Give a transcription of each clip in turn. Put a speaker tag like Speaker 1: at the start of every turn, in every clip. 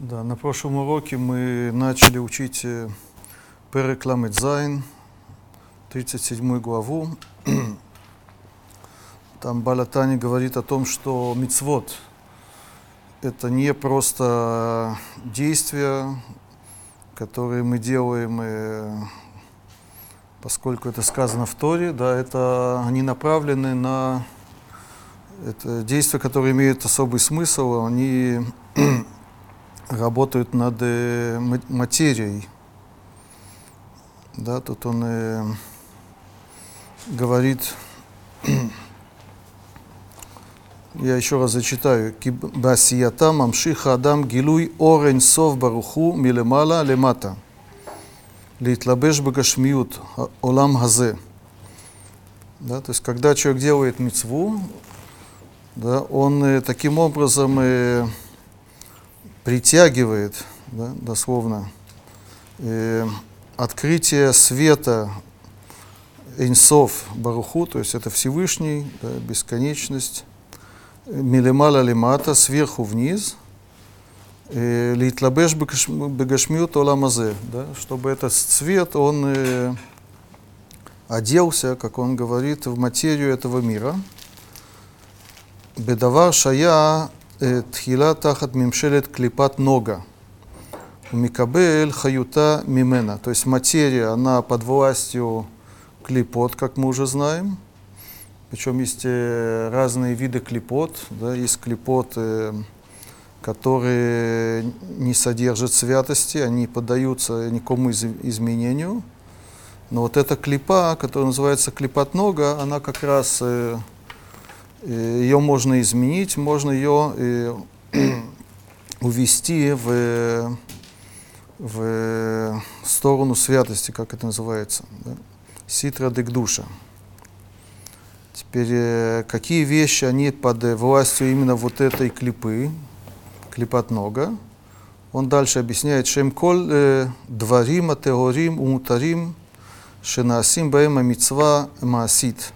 Speaker 1: Да, на прошлом уроке мы начали учить э, Перекламет Зайн, 37 главу. Там Балатани говорит о том, что мицвод – это не просто действия, которые мы делаем, э, поскольку это сказано в Торе, да, это они направлены на это действия, которые имеют особый смысл, они работают над э, материей. Да, тут он э, говорит, я еще раз зачитаю, «Басията мамшиха адам гилуй орен сов баруху милемала лемата, литлабеш багашмиют а, олам Газе. Да, то есть, когда человек делает мецву, да, он э, таким образом э, притягивает, да, дословно, э, открытие света Инсов Баруху, то есть это Всевышний, да, бесконечность, Милемаля Лимата, сверху вниз, э, Литлабеш Бегашмют Оламазе, да, чтобы этот цвет, он э, оделся, как он говорит, в материю этого мира. Бедавар Шая Э, תחילה תחת мимшелет клипат нога. Микабель хаюта мимена. То есть материя, она под властью клипот, как мы уже знаем. Причем есть э, разные виды клипот. Да? Есть клипоты, которые не содержат святости, они поддаются никому из изменению. Но вот эта клипа, которая называется клипотнога, она как раз э, ее можно изменить, можно ее увести в, в сторону святости, как это называется, да? ситра декдуша. Теперь, э, какие вещи, они под властью именно вот этой клипы, клипат нога, он дальше объясняет, шем коль э, дварим, атеорим, умутарим, шенасим баем амитсва маасит.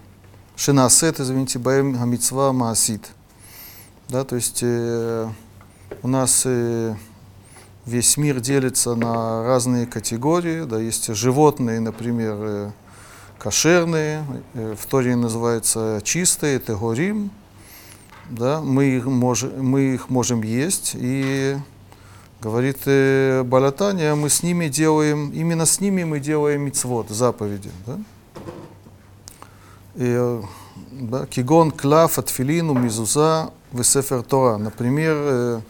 Speaker 1: Шинасет, извините, Баем Хамицва Маасит. Да, то есть э, у нас э, весь мир делится на разные категории. Да, есть животные, например, э, кошерные, э, в Торе называются чистые, это горим. Да, мы, их мож, мы их можем есть. И говорит э, Балатания, мы с ними делаем, именно с ними мы делаем мицвод, заповеди. Да? Да, кигон, клав, атфилину, мизуза, весефер Тора. Например,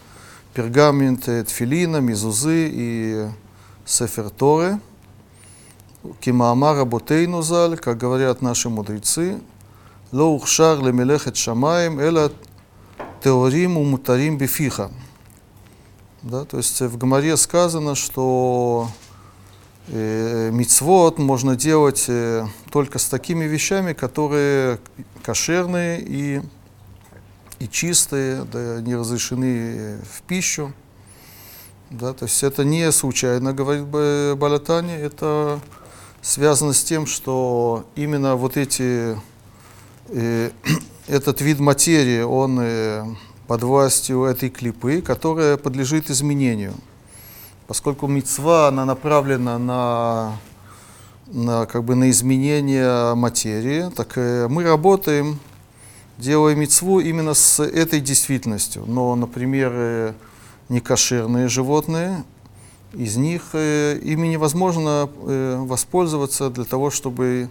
Speaker 1: пергамент тфилина, мизузы и сефер Торы. Кимаама работейну заль, как говорят наши мудрецы, ло ухшар лемелехет шамаем, эла теорим умутарим бифиха. Да, то есть в Гамаре сказано, что э, мицвод можно делать э, только с такими вещами, которые кошерные и, и чистые, да, не разрешены в пищу. Да, то есть это не случайно, говорит Балатани, это связано с тем, что именно вот эти, э, этот вид материи, он э, под властью этой клипы, которая подлежит изменению поскольку мецва она направлена на, на, как бы на изменение материи, так э, мы работаем, делая мецву именно с этой действительностью. Но, например, э, некошерные животные, из них э, ими невозможно воспользоваться для того, чтобы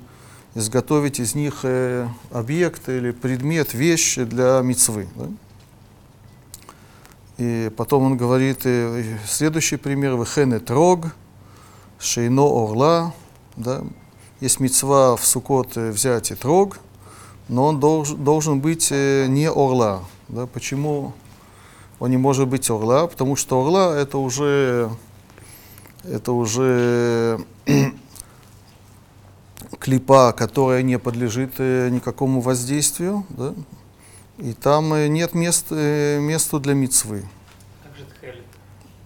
Speaker 1: изготовить из них объект или предмет, вещь для мецвы. Да? И потом он говорит, э, следующий пример, «Вехене трог, шейно орла». Да? Есть мецва в Сукот э, взять и трог, но он долж, должен быть э, не орла. Да? Почему он не может быть орла? Потому что орла это уже, это уже клипа, которая не подлежит никакому воздействию. Да? И там э, нет мест, э, места для мицвы.
Speaker 2: Как же тхелит?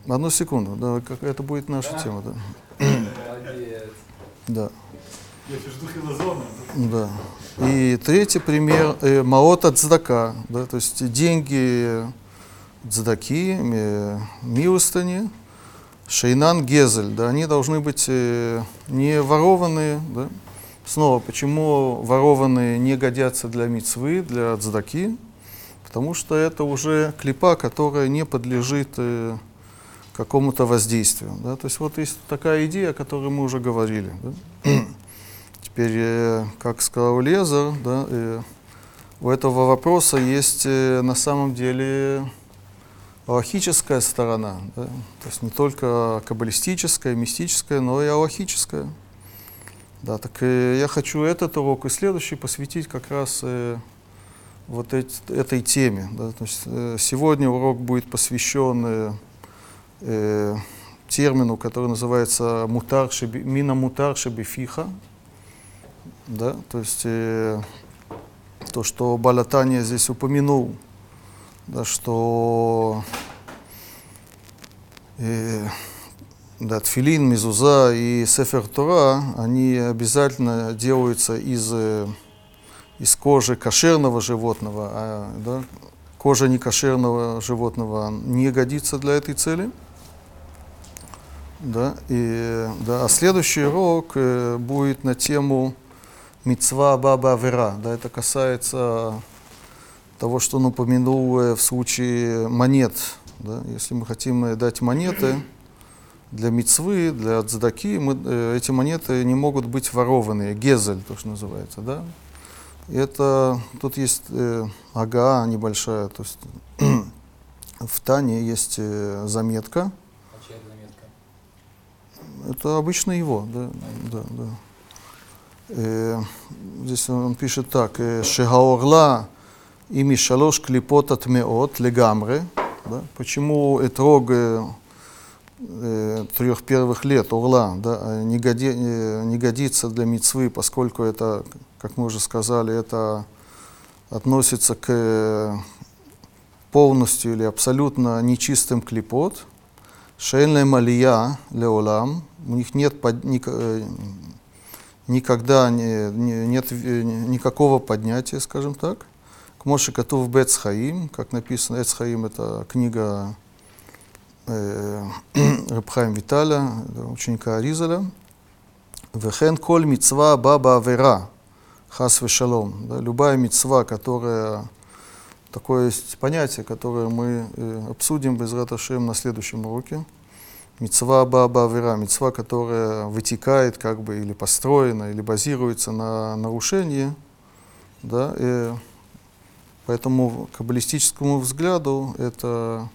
Speaker 1: Одну секунду, да, как, это будет наша
Speaker 2: Да.
Speaker 1: тема, да.
Speaker 2: Молодец.
Speaker 1: да.
Speaker 3: Я жду хилозона.
Speaker 1: Да. И третий пример э, маот от цдака, да, то есть деньги, цдаки, э, милостыни, шейнан гезель, да, они должны быть э, не ворованные, да. Снова, почему ворованные не годятся для мицвы, для цдаки? Потому что это уже клипа, которая не подлежит э, какому-то воздействию. Да? То есть вот есть такая идея, о которой мы уже говорили. Да? Теперь, э, как сказал Лезер, да, э, у этого вопроса есть э, на самом деле аллахическая сторона. Да? То есть не только каббалистическая, мистическая, но и аллахическая. Да, так э, я хочу этот урок и следующий посвятить как раз э, вот эти, этой теме. Да? То есть, э, сегодня урок будет посвящен э, э, термину, который называется мутар шеби, мина мутар шебифиха. Да? То есть э, то, что Балатания здесь упомянул, да, что э, да, тфилин, мизуза и сефер Тора, они обязательно делаются из, э, из кожи кошерного животного, а да, кожа некошерного животного не годится для этой цели. Да, и, да, а следующий урок э, будет на тему Мицва Баба Авера. Да, это касается того, что он упомянул э, в случае монет. Да, если мы хотим дать монеты для мицвы, для цдаки, мы, э, эти монеты не могут быть ворованные. Гезель, то, что называется. Да? И это, тут есть э, ага небольшая, то есть в Тане есть э, заметка.
Speaker 2: А чья заметка?
Speaker 1: Это обычно его, да, да, да. Э, здесь он пишет так, э, Шегаорла ими шалош клипот от меот легамре. Да? Почему этрог э, трех первых лет, орла, да, э, не, годи, э, не годится для мицвы, поскольку это, как мы уже сказали, это относится к полностью или абсолютно нечистым клипот. Шейная малия леолам, у них нет под, ник, э, никогда не, не, нет никакого поднятия, скажем так. К Моше Катув Бецхаим, как написано, Эцхаим это книга Рабхайм Виталя, ученика Аризаля. Вехен коль мицва баба авера, хас вешалом. Да, любая мицва, которая Такое есть понятие, которое мы э, обсудим без Раташем на следующем уроке. Мецва баба авера, мецва, которая вытекает как бы или построена, или базируется на нарушении. Да, и поэтому каббалистическому взгляду это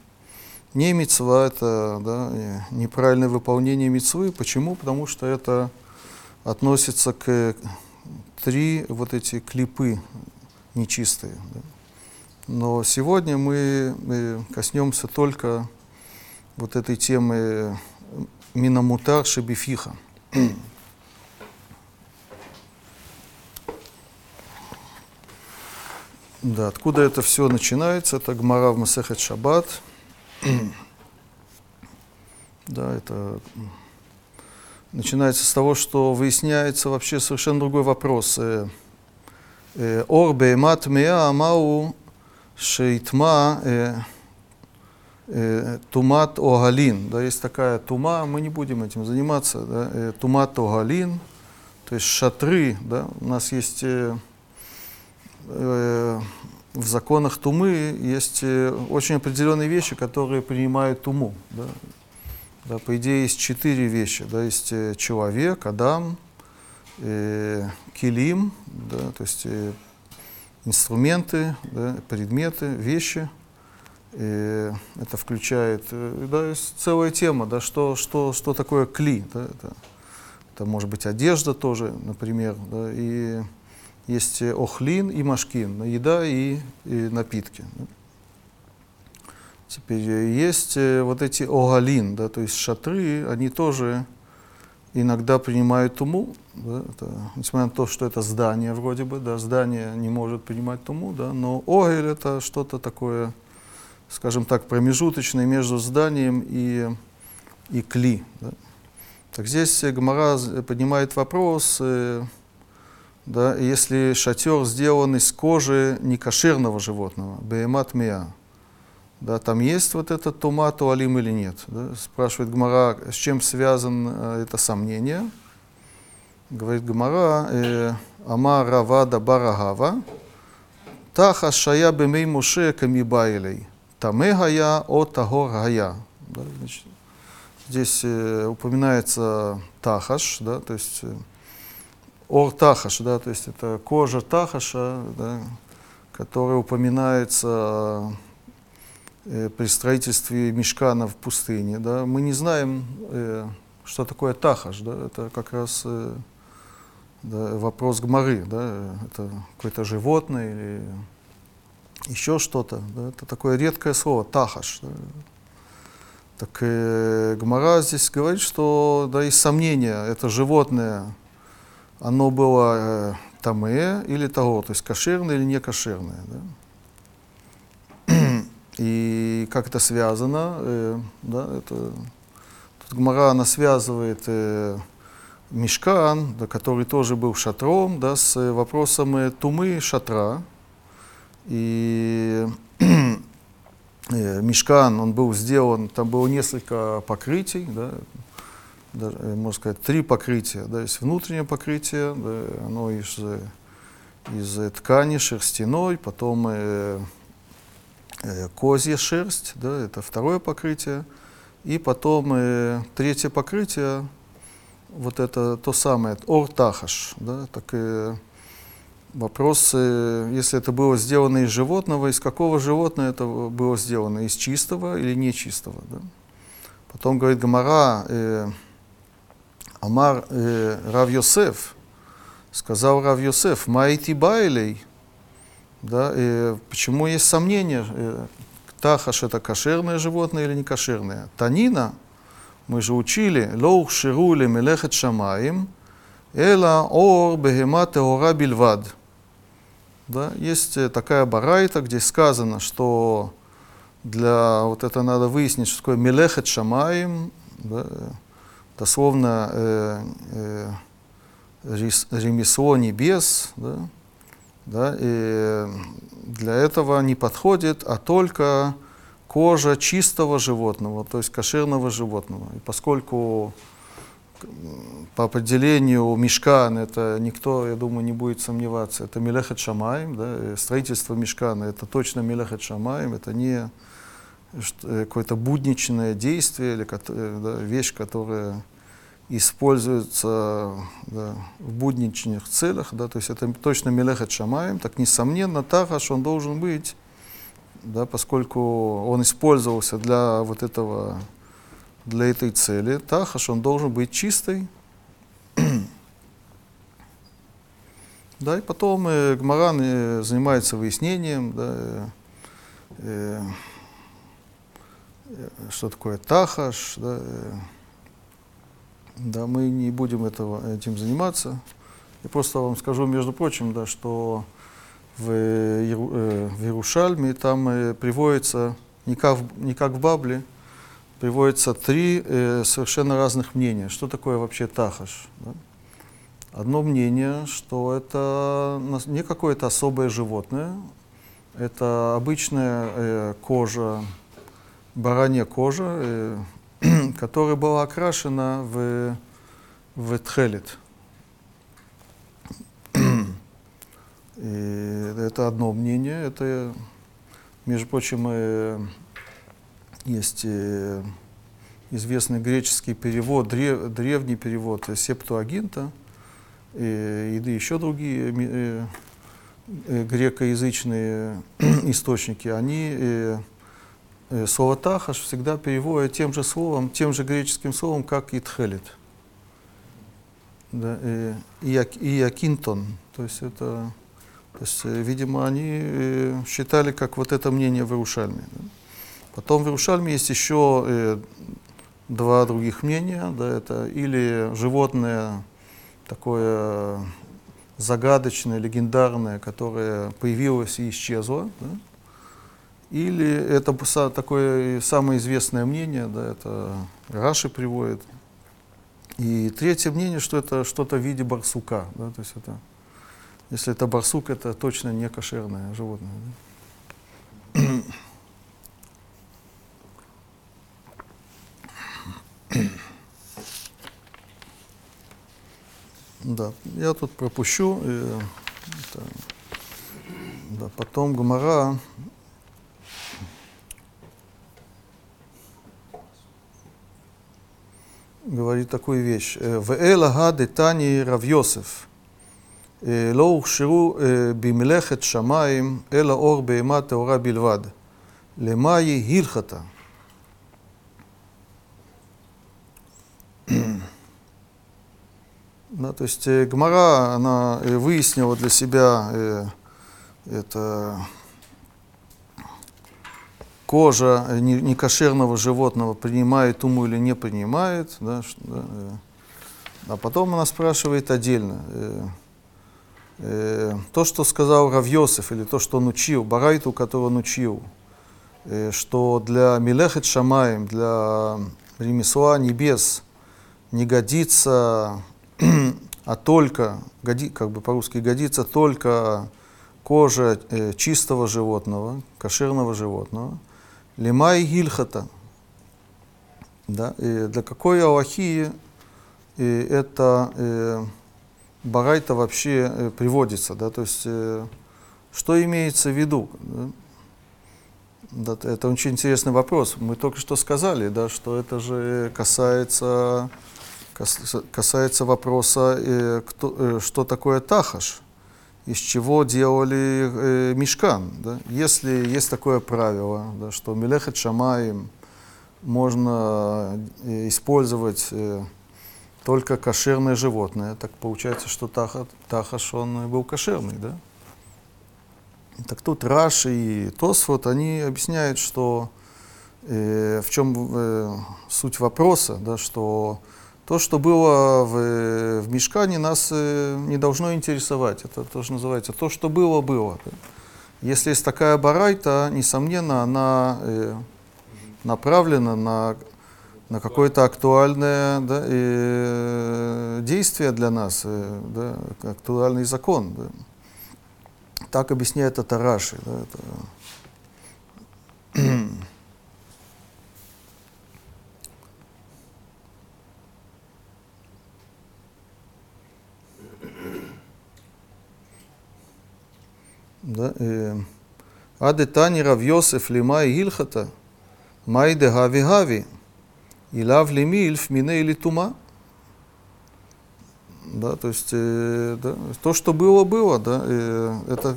Speaker 1: не мецва, это да, неправильное выполнение мецвы. Почему? Потому что это относится к три вот эти клипы нечистые. Да. Но сегодня мы, мы коснемся только вот этой темы Минамутар Шебифиха. Да, откуда это все начинается? Это Гмара в Масехет Шаббат. да, это начинается с того, что выясняется вообще совершенно другой вопрос. Ор беймат меа мау шейтма тумат огалин. Да, есть такая тума, мы не будем этим заниматься. Да, э, тумат огалин, то есть шатры. Да, у нас есть э, э, в законах тумы есть э, очень определенные вещи, которые принимают туму. Да. Да, по идее, есть четыре вещи. Да, есть э, человек, Адам, э, килим, да, то есть э, инструменты, да, предметы, вещи. И это включает, э, да, есть целая тема, да, что, что, что такое кли. Да, это, это может быть одежда тоже, например. Да, и есть охлин и машкин, еда и, и напитки. Теперь есть э, вот эти огалин, да, то есть шатры, они тоже иногда принимают туму, да, это, несмотря на то, что это здание вроде бы, да, здание не может принимать туму, да, но огель это что-то такое, скажем так, промежуточное между зданием и, и кли. Да. Так здесь Гмара поднимает вопрос, э, да, если шатер сделан из кожи некошерного животного, беемат миа, да, там есть вот этот тума туалим или нет. Да? Спрашивает Гмара, с чем связано э, это сомнение. Говорит Гмара, э, Ама Равада Барагава, Таха Шая Бемей Муше Камибайлей, Таме Гая о Тагор Гая. Да, значит, здесь э, упоминается Тахаш, да, то есть э, Ор Тахаш, да, то есть это кожа Тахаша, да, которая упоминается э, при строительстве мешкана в пустыне. Да. Мы не знаем, э, что такое Тахаш, да, это как раз э, да, вопрос гморы, да, это какое-то животное или еще что-то. Да, это такое редкое слово, Тахаш. Да. Так э, Гмара здесь говорит, что да, есть сомнения, это животное, оно было э, тамэ или того, то есть кошерное или не кошерное. Да? И как это связано, э, да, это, тут Гмара, она связывает э, мешкан, да, который тоже был шатром, да, с вопросом э, тумы шатра. И э, мешкан, он был сделан, там было несколько покрытий, да, даже, э, можно сказать, три покрытия. Да, есть внутреннее покрытие, да, оно из, из ткани шерстяной, потом э, э, козья шерсть, да, это второе покрытие, и потом э, третье покрытие, вот это то самое, ортахаш, да, так э, вопрос, э, если это было сделано из животного, из какого животного это было сделано, из чистого или нечистого, да. Потом говорит Гамара, э, Амар э, Рав Йосеф, сказал Рав Йосеф, Майти Байлей, да, э, почему есть сомнения, э, Тахаш это кошерное животное или не кошерное. Танина, мы же учили, лоух ширули мелехет шамаим, эла ор бегема теора бильвад. Да, есть э, такая барайта, где сказано, что для вот это надо выяснить, что такое мелехет шамаим, да, дословно э, э, ремесло небес, да, да, и для этого не подходит, а только кожа чистого животного, то есть кошерного животного. И поскольку по определению мешкан, это никто, я думаю, не будет сомневаться, это Мелехет Шамаем, да, строительство мешкана, это точно Мелехет Шамаем, это не какое-то будничное действие или э, да, вещь, которая используется да, в будничных целях, да, то есть это точно мелехет шамаем, так несомненно тахаш он должен быть, да, поскольку он использовался для вот этого, для этой цели, тахаш он должен быть чистый. да, и потом э, Гмаран э, занимается выяснением, да, э, что такое тахаш, да, да, мы не будем этого, этим заниматься. Я просто вам скажу, между прочим, да, что в, э, в Иерушальме там э, приводится, не как, не как в Бабле, приводится три э, совершенно разных мнения. Что такое вообще тахаш? Да? Одно мнение, что это не какое-то особое животное, это обычная э, кожа баранья кожа, э, которая была окрашена в, в тхелет. И это одно мнение. Это, между прочим, э, есть э, известный греческий перевод, древ, древний перевод Септуагинта, и, и еще другие грекоязычные источники, они слово «тахаш» всегда переводят тем же словом, тем же греческим словом, как и «тхелит». Да, и, и якинтон. То есть это, то есть, э, видимо, они э, считали, как вот это мнение в Иерушальме. Потом в Иерушальме есть еще э, два других мнения. Да, это или животное такое загадочное, легендарное, которое появилось и исчезло, да, или это такое самое известное мнение, да, это Раши приводит. И третье мнение, что это что-то в виде барсука. Да, то есть это, если это барсук, это точно не кошерное животное. Да? Да, я тут пропущу. Это, да, потом Гумара говорит такую вещь. Э, «Веэла де тани равьосеф, э, ло ухширу э, бимлехет Шамаим, эла ор бейма теора бильвад, лемаи гилхата». Да, то есть Гмара, она выяснила для себя это кожа э, не- некошерного животного принимает уму или не принимает. Да, ш- да, э. а потом она спрашивает отдельно. э, э, то, что сказал Равьосиф, или то, что он учил, Барайту, которого он учил, э, что для Милехет Шамаем, для ремесла небес не годится, а только, годи, как бы по-русски годится только кожа э, чистого животного, кошерного животного, лима и гильхата. Да, и для какой Аллахии э, это э, барайта вообще э, приводится, да, то есть э, что имеется в виду? да? Да, это очень интересный вопрос. Мы только что сказали, да, что это же касается, кас- касается вопроса, э, кто, э, что такое тахаш, из чего делали э, мешкан. Да? Если есть такое правило, да, что мелехет шамаем можно э, использовать э, только кошерное животное, так получается, что таха, тахаш, он был кошерный, да? Так тут Раши и Тосфот, они объясняют, что э, в чем э, суть вопроса, да, что то, что было в, в Мешкане, нас э, не должно интересовать. Это тоже называется то, что было, было. Если есть такая барайта, несомненно, она э, направлена на, на какое-то актуальное да, э, действие для нас, да, актуальный закон. Да. Так объясняет это Раши. Да, это... Да, э, Аде Тани Рав Йосеф Лимай Гилхата, Май де Хави Хави, Илав Лимильф Мине или Тума. Да, то есть э, да, то, что было, было, да, э, это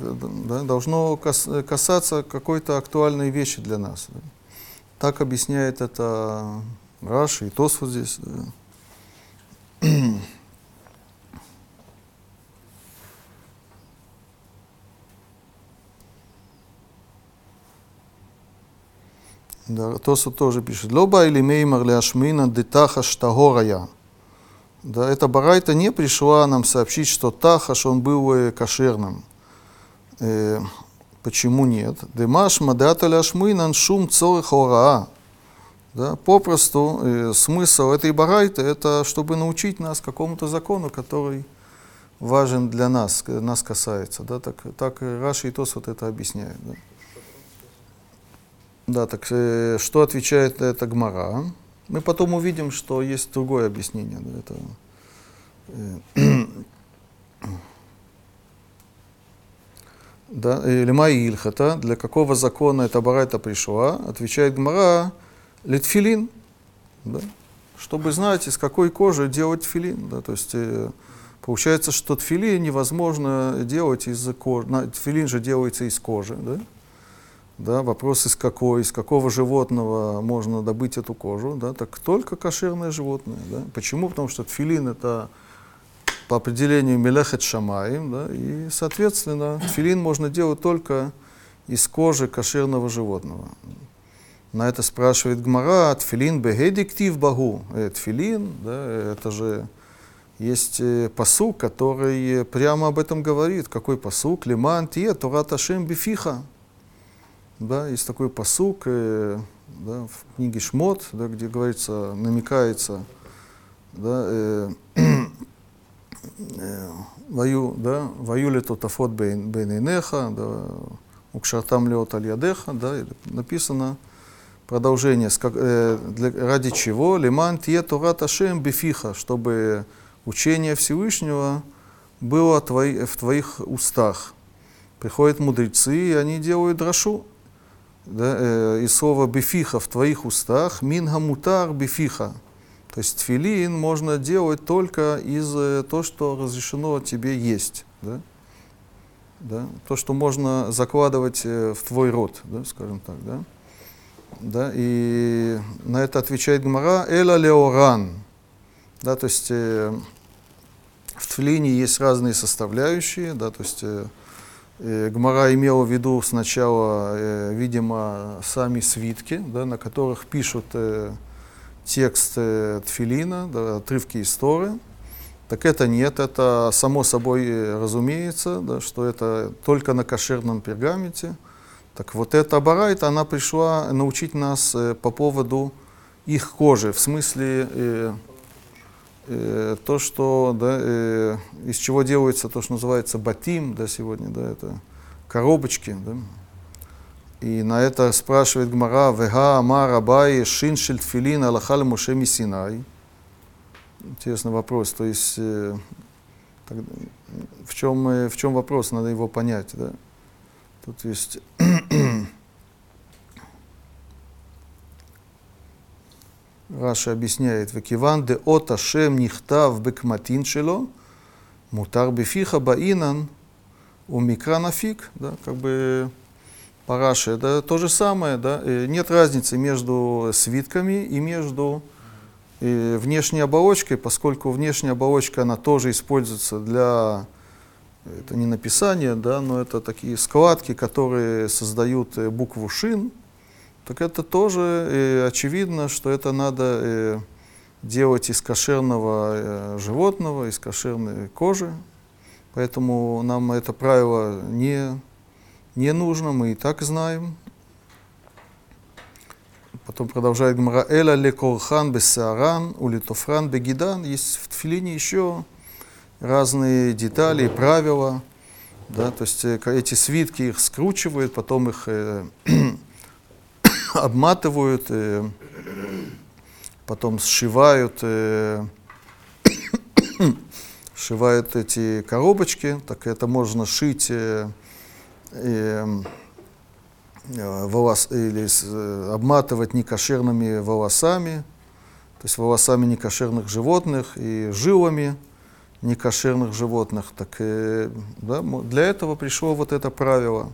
Speaker 1: да, должно кас- касаться какой-то актуальной вещи для нас. да. Так объясняет это Раши и Тос вот здесь. да. Да, Тосу тоже пишет. Лоба или меймар ляшмина детаха штагорая. Да, эта барайта не пришла нам сообщить, что Тахаш, он был э, кошерным. Э, почему нет? Демаш мадата ляшминан шум цорых ораа. Да, попросту э, смысл этой барайты это чтобы научить нас какому-то закону, который важен для нас, нас касается. Да, так, так Раши и Тос вот это объясняют. Да, да так э, что отвечает это Гмара? Мы потом увидим, что есть другое объяснение да, этого. Э, Да, э, Лима и Ильхата, для какого закона эта барайта пришла, отвечает Гмара, литфилин, да, чтобы знать, из какой кожи делать филин. Да, то есть э, получается, что тфилин невозможно делать из кожи, тфилин же делается из кожи, да, да, вопрос из какой, из какого животного можно добыть эту кожу, да, так только кошерное животное, да. Почему? Потому что тфилин это по определению мелехет шамаим, да, и, соответственно, тфилин можно делать только из кожи кошерного животного. На это спрашивает Гмара, тфилин бегедиктив багу. Э, Тфилин, да, это же есть э, посук, который прямо об этом говорит. Какой посук? Лиман тие Торат Ашем бифиха. Да, есть такой посук э, да, в книге Шмот, да, где говорится, намекается, да, э, э, вою, да, вою ли тотафот бейнейнеха, да, укшартам леот аль ядеха, да, написано, продолжение, с как- э, для- ради чего? Лиман тие Торат Ашем бифиха, чтобы учение Всевышнего было твои- в твоих устах. Приходят мудрецы, и они делают драшу. Да, э, слово бифиха в твоих устах, минга мутар бифиха. То есть тфилин можно делать только из э, то, что разрешено тебе есть. Да? Да? То, что можно закладывать э, в твой рот, да, скажем так. Да? Да? И на это отвечает Гмара Эла Леоран. Да, то есть э, в тфилине есть разные составляющие, да, то есть э, Гмара имела в виду сначала, э, видимо, сами свитки, да, на которых пишут э, текст э, тфилина, да, отрывки истории. Так это нет, это само собой э, разумеется, да, что это только на кошерном пергаменте. Так вот эта барайта, она пришла научить нас э, по поводу их кожи, в смысле э, э, то, что, да, э, из чего делается то, что называется батим, да, сегодня, да, это коробочки, да. И на это спрашивает Гмара, «Вега амар Абай шин шель тфилин алахал Моше Мисинай». Интересный вопрос, то есть э, так, в, чем, э, в чем вопрос, надо его понять, да. Тут есть Раша объясняет, «Векиван де от Ашем нихтав бекматин шело, мутар бефиха баинан, у микра нафиг». Да, как бы по Раше, да, то же самое, да, нет разницы между свитками и между э, внешней оболочкой, поскольку внешняя оболочка, она тоже используется для, это не написания, да, но это такие складки, которые создают букву шин, так это тоже э, очевидно, что это надо э, делать из кошерного э, животного, из кошерной кожи. Поэтому нам это правило не, не нужно, мы и так знаем. Потом продолжает Гмара. Эла ле корхан бесааран, улитофран бегидан. Есть в тфилине еще разные детали и правила. Да, то есть э, эти свитки их скручивают, потом их э, обматывают, э, потом сшивают, э, сшивают эти коробочки, так это можно шить э, э, э, волос, или с- э, обматывать некошерными волосами, то есть волосами некошерных животных и жилами некошерных животных. Так э, да, для этого пришло вот это правило.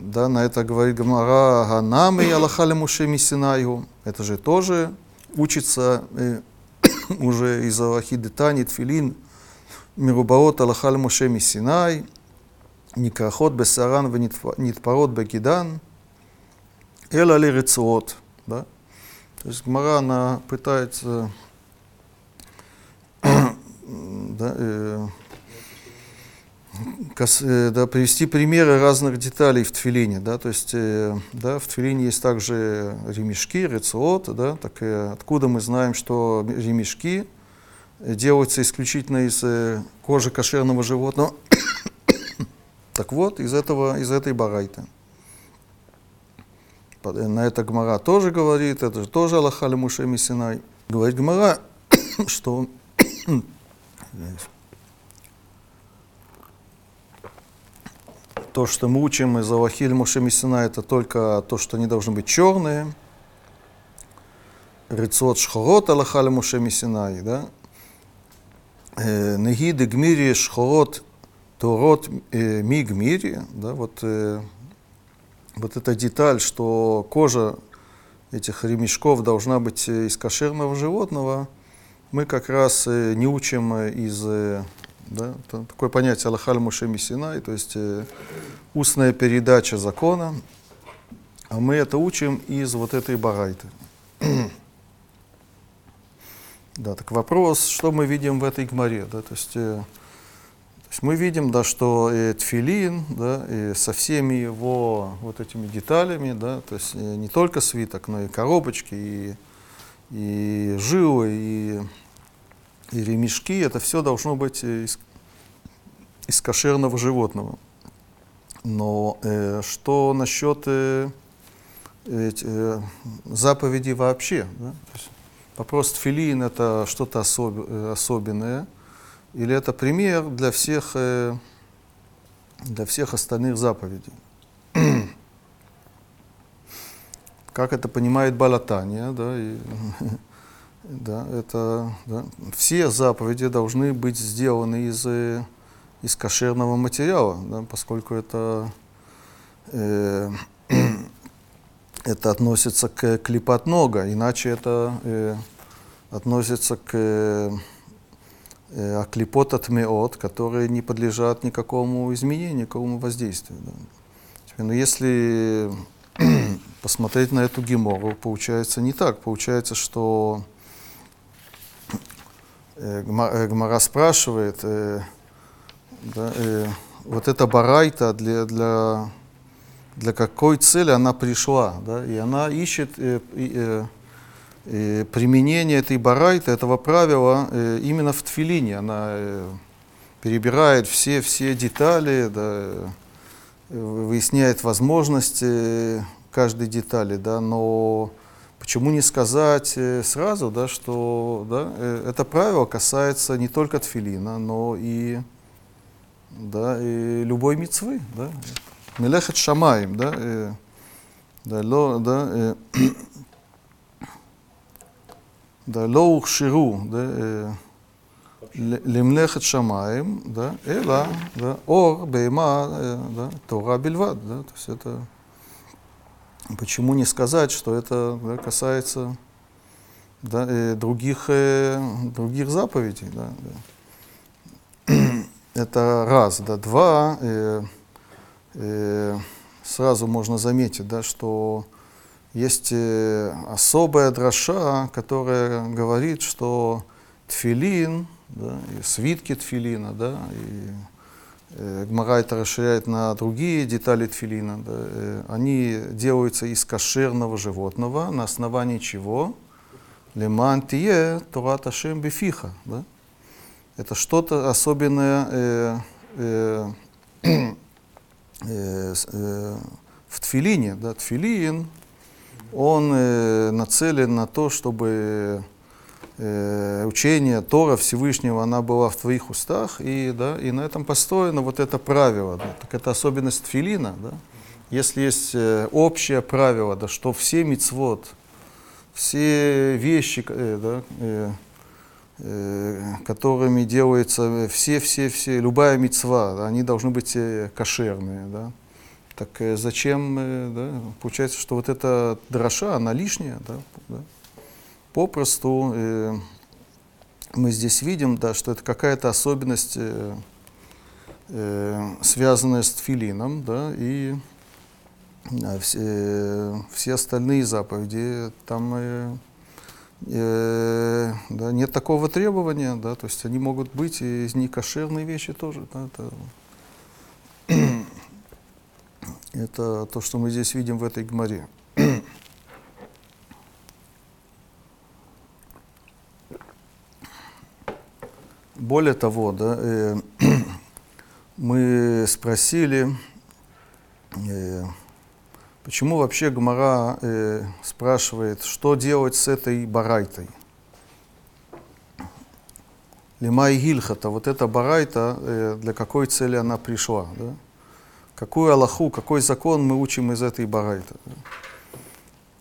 Speaker 1: Да, на это говорит Гамара Ганам и Аллахали Муше Мисинаю. Это же тоже учится э, уже из Аллахиды Тани, Тфилин, Мирубаот Аллахали Муше Мисинай, Никрахот Бесаран Нитпарот Бекидан, Эла ли Рецуот. Да? То есть Гмара, она пытается да, э, да, привести примеры разных деталей в тфилине. Да, то есть э, да, в тфилине есть также ремешки, рецуот. Да, так э, откуда мы знаем, что ремешки делаются исключительно из э, кожи кошерного животного? так вот, из, этого, из этой барайты. Э, На это Гмара тоже говорит, это же тоже Аллаха Муше Мисинай. Говорит Гмара, что то, что мы учим из Аллахиль Моше Мисина, это только то, что они должны быть черные. Рецот шхорот Аллахаль Моше Мисинай, да? Э, Негиды гмири шхорот торот э, ми гмири, да, вот, э, вот эта деталь, что кожа этих ремешков должна быть из кошерного животного, мы как раз не учим из да, та- такое понятие Аллахаль Муше Мисинай, то есть э, устная передача закона, а мы это учим из вот этой барайты. да, так вопрос, что мы видим в этой гмаре, да, то есть, э, то есть мы видим, да, что э, тфилин, да, и со всеми его вот этими деталями, да, то есть э, не только свиток, но и коробочки, и, и жилы, и и ремешки, это все должно быть э, из, из кошерного животного. Но э, что насчет э, э, заповеди вообще. Да? Вопрос тфилин это что-то особ, э, особенное, или это пример для всех, э, для всех остальных заповедей. как это понимает Балатания, да, и, да, это, да, все заповеди должны быть сделаны из, э, из кошерного материала, да, поскольку это, э, это относится к клипат нога, иначе это э, относится к э, аклипот от меот, которые не подлежат никакому изменению, никакому воздействию. Да. Но если посмотреть на эту гемору, получается не так. Получается, что э, э, Гмара спрашивает, э, да, э, вот эта барайта для, для, для какой цели она пришла, да, и она ищет э, э, э, применение этой барайты, этого правила э, именно в тфилине. Она э, перебирает все, все детали, да, выясняет возможности каждой детали, да, но почему не сказать э, сразу, да, что да, э, это правило касается не только тфилина, но и, да, и любой мецвы, да, мелехет шамаем, да, э, да, ло, да, э, да, ло ухширу, да, э, למלאכת שמיים, да, אלא, да, אור, בהמה, да, תורה בלבד, да, то есть это Почему не сказать, что это да, касается да, э, других, э, других заповедей? Да, да. Это раз. Да. Два. Э, э, сразу можно заметить, да, что есть э, особая дроша, которая говорит, что тфилин, да, и свитки тфилина, да, и Гмара это расширяет на другие детали тфилина. Да, э, они делаются из кошерного животного, на основании чего? Леман тие Торат Ашем бифиха. Да? Это что-то особенное э, э, э, э, в тфилине. Да? Тфилин, он э, нацелен на то, чтобы э, учение Тора Всевышнего, она была в твоих устах, и, да, и на этом построено вот это правило. Да, так это особенность филина. Да? Если есть э, общее правило, да, что все мицвод, все вещи, э, да, э, э, которыми делается все-все-все, любая мецва, они должны быть э, кошерные. Да? Так э, зачем, э, да? получается, что вот эта дроша, она лишняя, да? да? Попросту э, мы здесь видим, да, что это какая-то особенность, э, э, связанная с тфилином, да, и э, все, э, все остальные заповеди, там э, э, да, нет такого требования, да, то есть они могут быть и из некошерные вещи тоже. Да, это, это то, что мы здесь видим в этой гморе. Более того, да, э, мы спросили, э, почему вообще Гмара э, спрашивает, что делать с этой барайтой. Лима и Гильхата, вот эта барайта, э, для какой цели она пришла. Да? Какую Аллаху, какой закон мы учим из этой барайты. Да?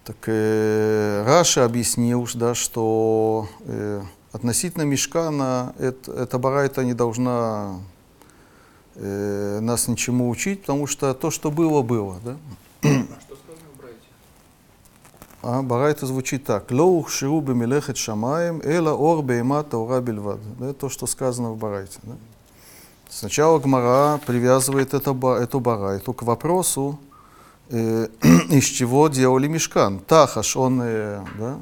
Speaker 1: Так э, Раша объяснил, да, что э, Относительно Мешкана, это, эта барайта не должна э, нас ничему учить, потому что то, что было, было. Да?
Speaker 2: А что сказано в Брайте?
Speaker 1: А, барайта звучит так. Лоух ширубы мелехет шамаем, эла ор бейма таура бельвад. Это то, что сказано в барайте. Да? Сначала Гмара привязывает это, эту барайту к вопросу, э, из чего делали мешкан. Тахаш, он э, да,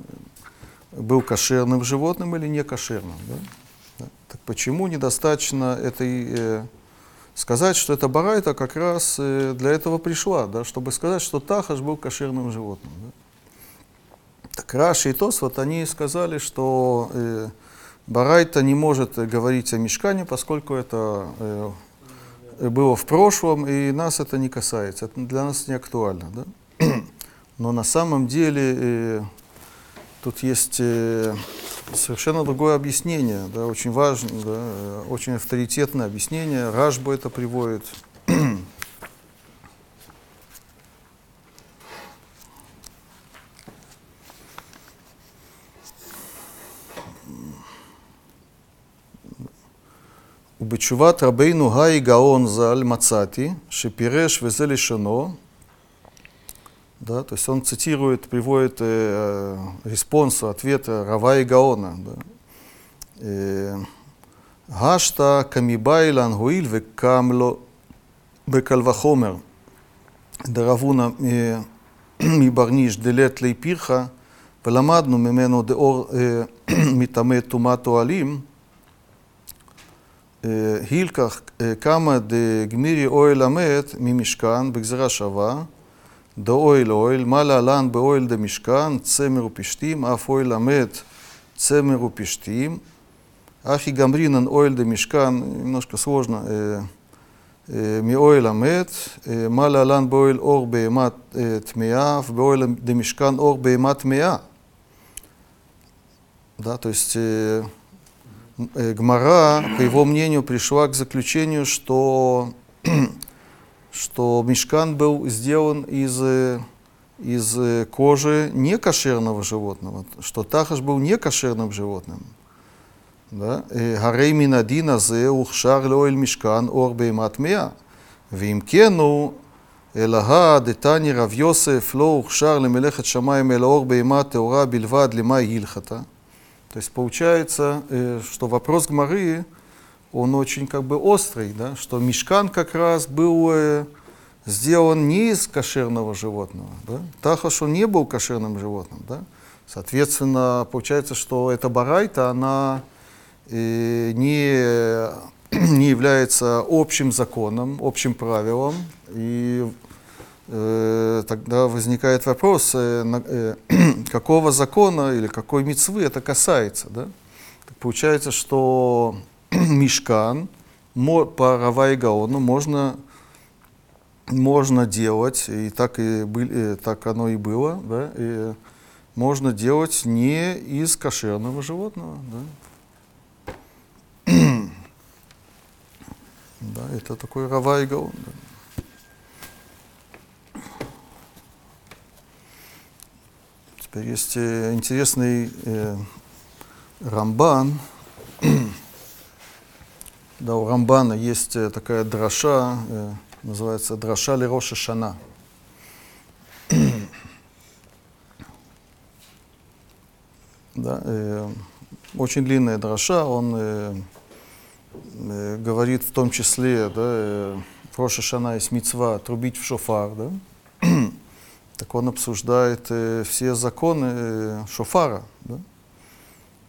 Speaker 1: был кошерным животным или не кошерным. Да? Так почему недостаточно этой, э, сказать, что эта барайта как раз э, для этого пришла, да? чтобы сказать, что Тахаш был кошерным животным. Да? Так Раши и Тос, вот они сказали, что э, барайта не может говорить о мешкане, поскольку это э, было в прошлом, и нас это не касается, это для нас не актуально. Да? Но на самом деле э, тут есть э, совершенно другое объяснение, да, очень важное, да, э, очень авторитетное объяснение. Рашба это приводит. ובתשובת רבינו האי גאון ז"ל מצאתי שפירש וזה לשונו, да, то есть он цитирует, приводит э, респонс, ответ Рава и Гаона. Да. Э, Гашта камибай лангуил векамло бекал וחומר דרבונה מברניש דלת לי פירחה ולמדנו ממנו דאור מטמא טומאת אוהלים הילקח כמה דגמירי אוהל המת ממשכן בגזירה שווה דאוהל אוהל, מה להלן באוהל דמשכן, צמר ופשתים, אף אוהל המת, цемер упиштим. Ахи гамринан оэль де мешкан, немножко сложно. מאוהל המת, מה להלן באוהל אור בהמה טמאה, ובאוהל דמשכן אור בהמה טמאה. Да, то есть э, Гмара, по его мнению, пришла к заключению, что что мешкан был сделан из, из кожи некошерного животного, что тахаш был некошерным животным. הרי מן הדין הזה הוכשר לאוהל משכן אור בהמת מאה. ואם כן הוא, אלא דתני רב יוסף לא הוכשר למלאכת שמיים אלא אור בהמה טהורה בלבד למה הלכתה. То есть получается, что вопрос Гмары, он очень как бы острый, да, что мешкан как раз был э, сделан не из кошерного животного. Да? Тахаш он не был кошерным животным. Да? Соответственно, получается, что эта барайта, она э, не, не является общим законом, общим правилом. И э, тогда возникает вопрос, э, э, какого закона или какой мецвы это касается. Да? Так получается, что мешкан по Рава можно, можно делать, и так, и были, так оно и было, да, и можно делать не из кошерного животного. Да, да это такой Рава и. Да. Теперь есть э, интересный э, Рамбан, да, у Рамбана есть э, такая дроша, э, называется дроша Лероша Шана. да, э, очень длинная дроша, он э, э, говорит в том числе, да, э, в Роша Шана есть мецва трубить в шофар, да, так он обсуждает э, все законы э, шофара, да,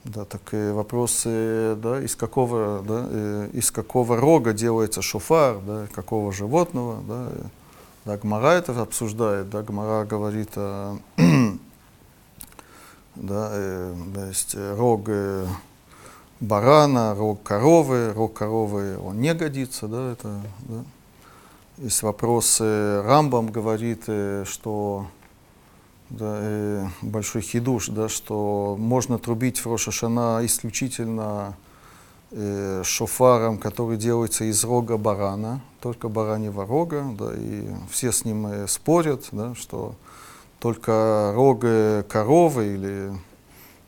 Speaker 1: да, так и вопрос, да, из какого, да, э, из какого рога делается шофар, да, какого животного, да, да, Гмара это обсуждает, да, Гмара говорит о, да, э, да, есть рог э, барана, рог коровы, рог коровы, он не годится, да, это, да. Есть вопрос, э, Рамбам говорит, э, что да, э, большой хидуш, да, что можно трубить в Рошашана исключительно э, шофаром, который делается из рога барана, только бараньего рога, да, и все с ним э, спорят, да, что только рог коровы или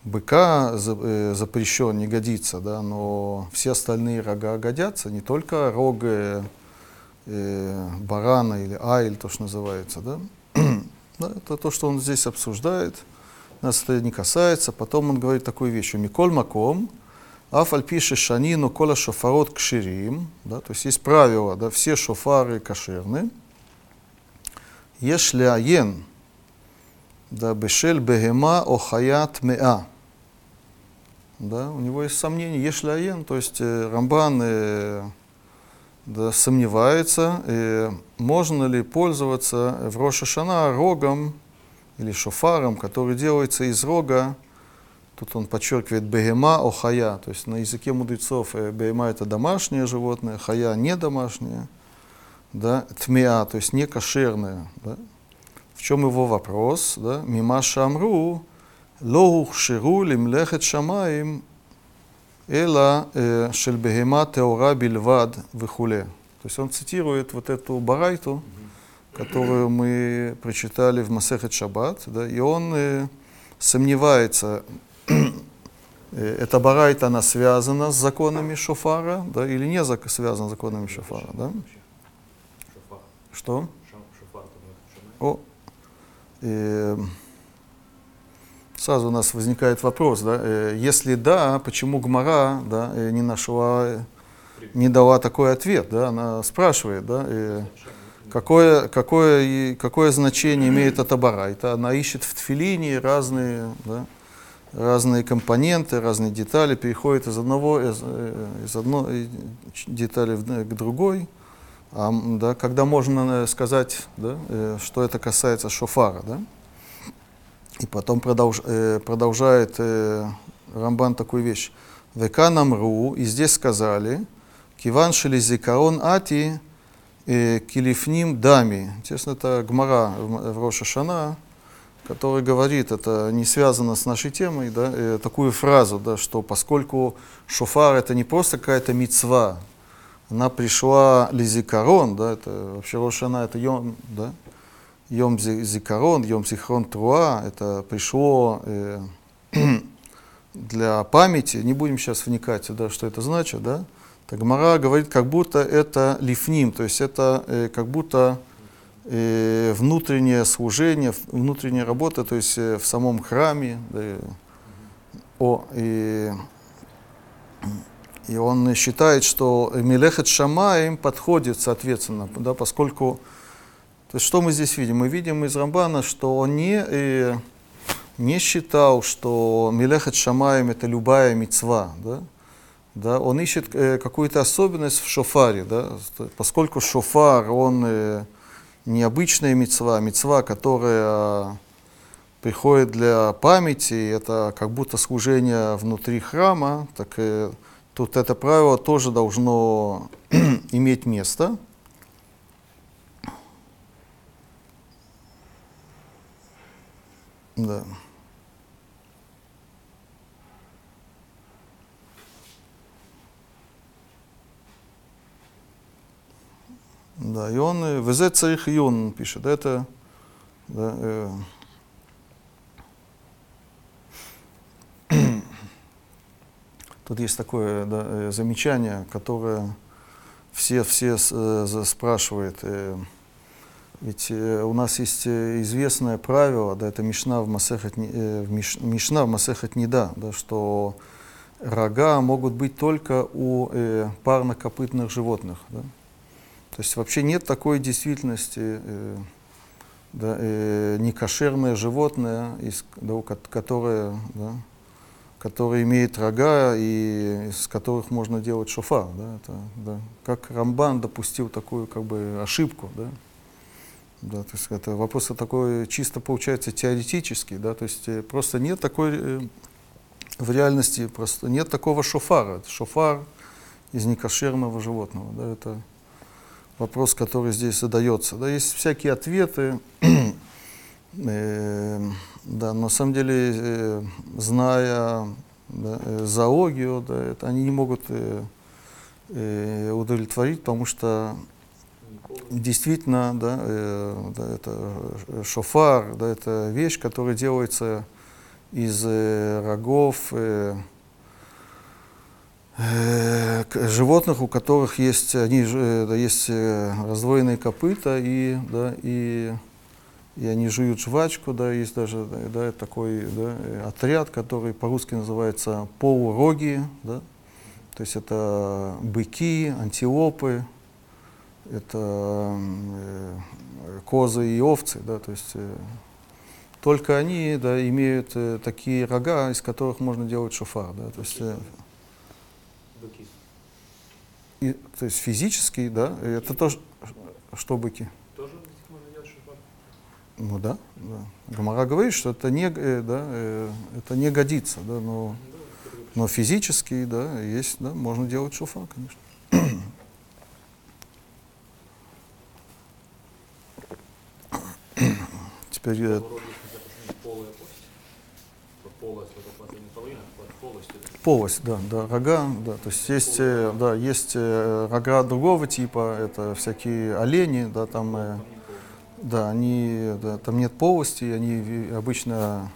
Speaker 1: быка за, э, запрещен, не годится, да, но все остальные рога годятся, не только рог э, барана или айль, то, что называется, да. Да, это то, что он здесь обсуждает. Нас это не касается. Потом он говорит такую вещь. Миколь маком, афаль пишет шанину кола шофарот кширим. Да, то есть есть правило, да, все шофары кошерны. Если аен, да, бешель бегема охаят меа. Да, у него есть сомнение, если аен, то есть э, Рамбан э, да, сомневается, э, можно ли пользоваться в Рошашана рогом или шофаром, который делается из рога. Тут он подчеркивает бегема о хая, то есть на языке мудрецов э, бегема это домашнее животное, хая не домашнее, да, тмеа, то есть не кошерное. Да. В чем его вопрос? Да? Мима шамру ло ухширу лимлехет шамаим эла э, шель бегема теора бильвад вихуле. То есть он цитирует вот эту барайту, которую мы прочитали в Масехет Шаббат, да, и он э, сомневается, эта барайта, она связана с законами шофара, да, или не зак- связана с законами шофара, да? Что? О, э, сразу у нас возникает вопрос, да, э, если да, почему Гмара, да, э, не нашла, э, не дала такой ответ, да, она спрашивает, да, какое, какое, какое значение имеет эта барайта, она ищет в тфилине разные, да, разные компоненты, разные детали, переходит из одного, из, из одной детали к другой, а, да, когда можно сказать, да, что это касается шофара, да? И потом продолж- э, продолжает э, Рамбан такую вещь. Века намру, и здесь сказали, киван шелизикарон ати э, килифним дами. Интересно, это Гмара в, в Роша Шана, который говорит, это не связано с нашей темой, да, э, такую фразу, да, что поскольку шофар это не просто какая-то мицва, она пришла лизикарон, да, это вообще Рошана, это йом, да, йом Зи- зикарон, йом зихрон труа, это пришло э, для памяти, не будем сейчас вникать, да, что это значит, да, так Гмара говорит, как будто это лифним, то есть это э, как будто э, внутреннее служение, внутренняя работа, то есть э, в самом храме, и- о, и и он считает, что Мелехет Шамаем подходит, соответственно, да, поскольку... То есть что мы здесь видим? Мы видим из Рамбана, что он не, э, не считал, что Мелехет Шамаем это любая мецва, да? Да, он ищет э, какую-то особенность в шофаре, да? поскольку шофар, он э, необычная мецва, мецва, которая приходит для памяти, это как будто служение внутри храма, так э, тут это правило тоже должно иметь место. Да. Да, и он, э, ВЗ царих Ион он пишет, это, да, э, Тут есть такое да, э, замечание, которое все, все с- э, спрашивают. э, Ведь э, у нас есть э, известное правило, да, это Мишна в Масехет, Ни- э, Мишна в Масехет Нида, да, что рога могут быть только у э, парнокопытных животных. Да. То есть вообще нет такой действительности, э, да, э, некошерное животное, из, да, которое, да, которое имеет рога и из которых можно делать шофар. Да, это, да. Как Рамбан допустил такую как бы ошибку. Да. Да, то есть это вопрос такой чисто получается теоретический, да, то есть э, просто нет такой э, в реальности просто нет такого шофара. Это шофар из некошерного животного, да, это вопрос, который здесь задается. Да, есть всякие ответы, э, да, на самом деле, э, зная да, э, зоологию, да, это они не могут э, э, удовлетворить, потому что действительно, да, э, да, это шофар, да, это вещь, которая делается из э, рогов э, э, животных, у которых есть, они, э, да, есть э, раздвоенные копыта, и, да, и, и они жуют жвачку, да, есть даже да, да, такой да, э, отряд, который по-русски называется полуроги, да, то есть это быки, антилопы, это э, козы и овцы, да, то есть э, только они да, имеют э, такие рога, из которых можно делать шофар, да, то есть,
Speaker 2: Быки.
Speaker 1: и, то есть физически, да, это тоже, что быки?
Speaker 2: Тоже можно делать шофар?
Speaker 1: Ну да, да. Гомора говорит, что это не, да, это не годится, да, но, но физически, да, есть, да, можно делать шофар, конечно. Теперь э.
Speaker 2: Полость,
Speaker 1: да, да, рога, да, то есть есть, э, да, есть э, рога другого типа, это всякие олени, да, там, да, они, да, там нет полости, они обычно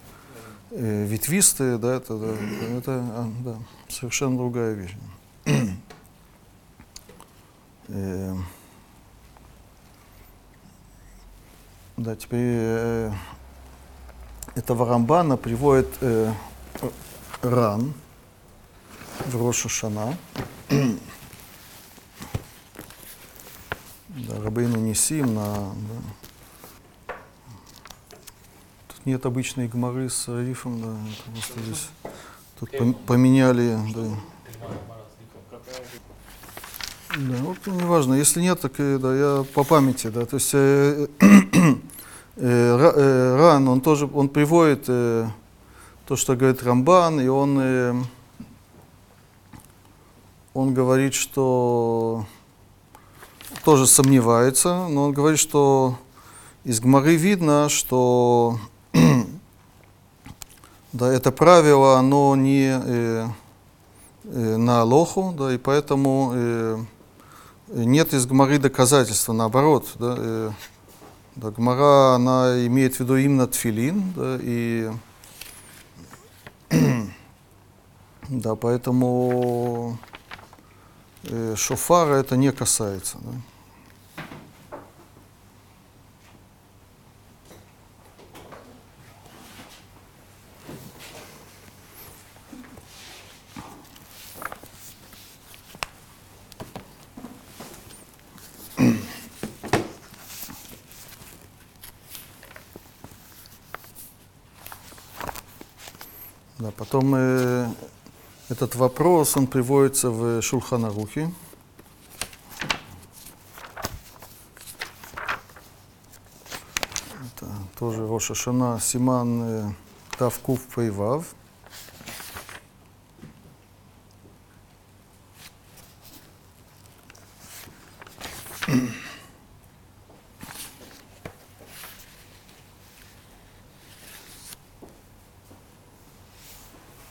Speaker 1: ветвистые, да, это, да, это а, да, совершенно другая вещь. Э, Да, теперь э, этого Рамбана приводит э, Ран в Роша Шана. Да, Рабейну Нисим на... да. Тут нет обычной гморы с рифом, да, это просто здесь... Тут пом- поменяли, да. Да, вот неважно, если нет, так и, да, я по памяти, да, то есть э, э, э, Ран, он тоже, он приводит э, то, что говорит Рамбан, и он, э, он говорит, что тоже сомневается, но он говорит, что из Гмары видно, что да, это правило, оно не э, э, на Алоху, да, и поэтому э, нет из Гмары доказательства, наоборот, да, э, да, Гмара, она имеет в виду именно тфилин, да, и да, поэтому э, шофара это не касается. Да. Потом э, этот вопрос, он приводится в Шулханарухе. Это тоже Роша Шана, Симан э, Тавкув Пейвав.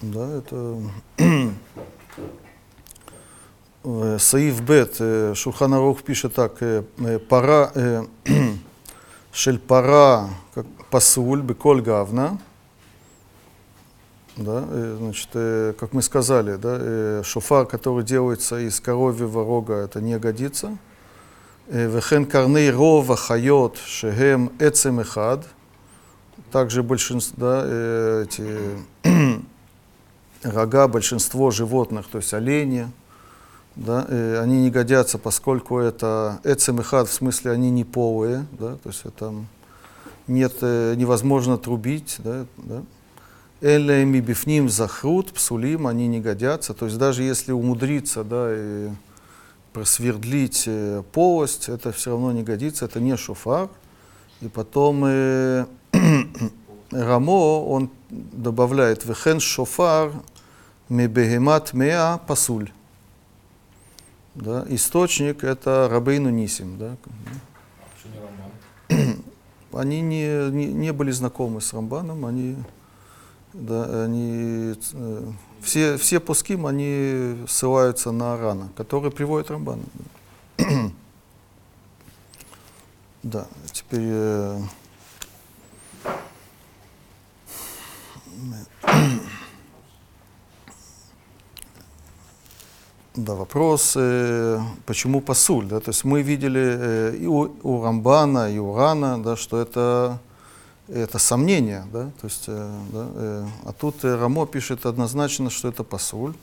Speaker 1: Да, это Саиф Бет, Шуханарух пишет так, пара, шель пара, пасуль, беколь гавна, да, э, значит, э, как мы сказали, да, э, шофар, который делается из коровьего рога, это не годится. Вехен карней рова хайот шехем эцем эхад, также большинство, да, эти рога большинство животных, то есть олени, да, э, они не годятся, поскольку это эцемихад, в смысле они не полые, да, то есть это нет, э, невозможно трубить, да, да. Эллеми бифним захрут, псулим, они не годятся, то есть даже если умудриться, да, и просвердлить э, полость, это все равно не годится, это не шофар. И потом э, Рамо, он добавляет вехен шофар мебегемат меа пасуль. Да, источник это Рабейну Нисим. Да.
Speaker 3: Роман.
Speaker 1: Они не, не, не были знакомы с Рамбаном, они, да, они э, все, все пуским, они ссылаются на Арана, который приводит Рамбана. Да, да теперь... э, Да, вопрос, э, почему пасуль, да, то есть мы видели э, и у, у Рамбана, и у Рана, да, что это, это сомнение, да, то есть, э, да, э, а тут э, Рамо пишет однозначно, что это пасуль.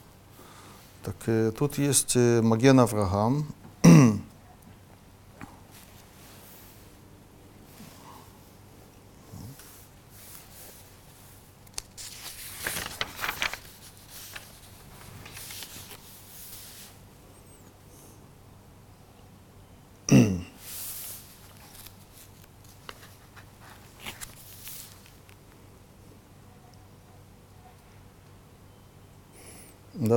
Speaker 1: Так э, тут есть э, Маген Авраам,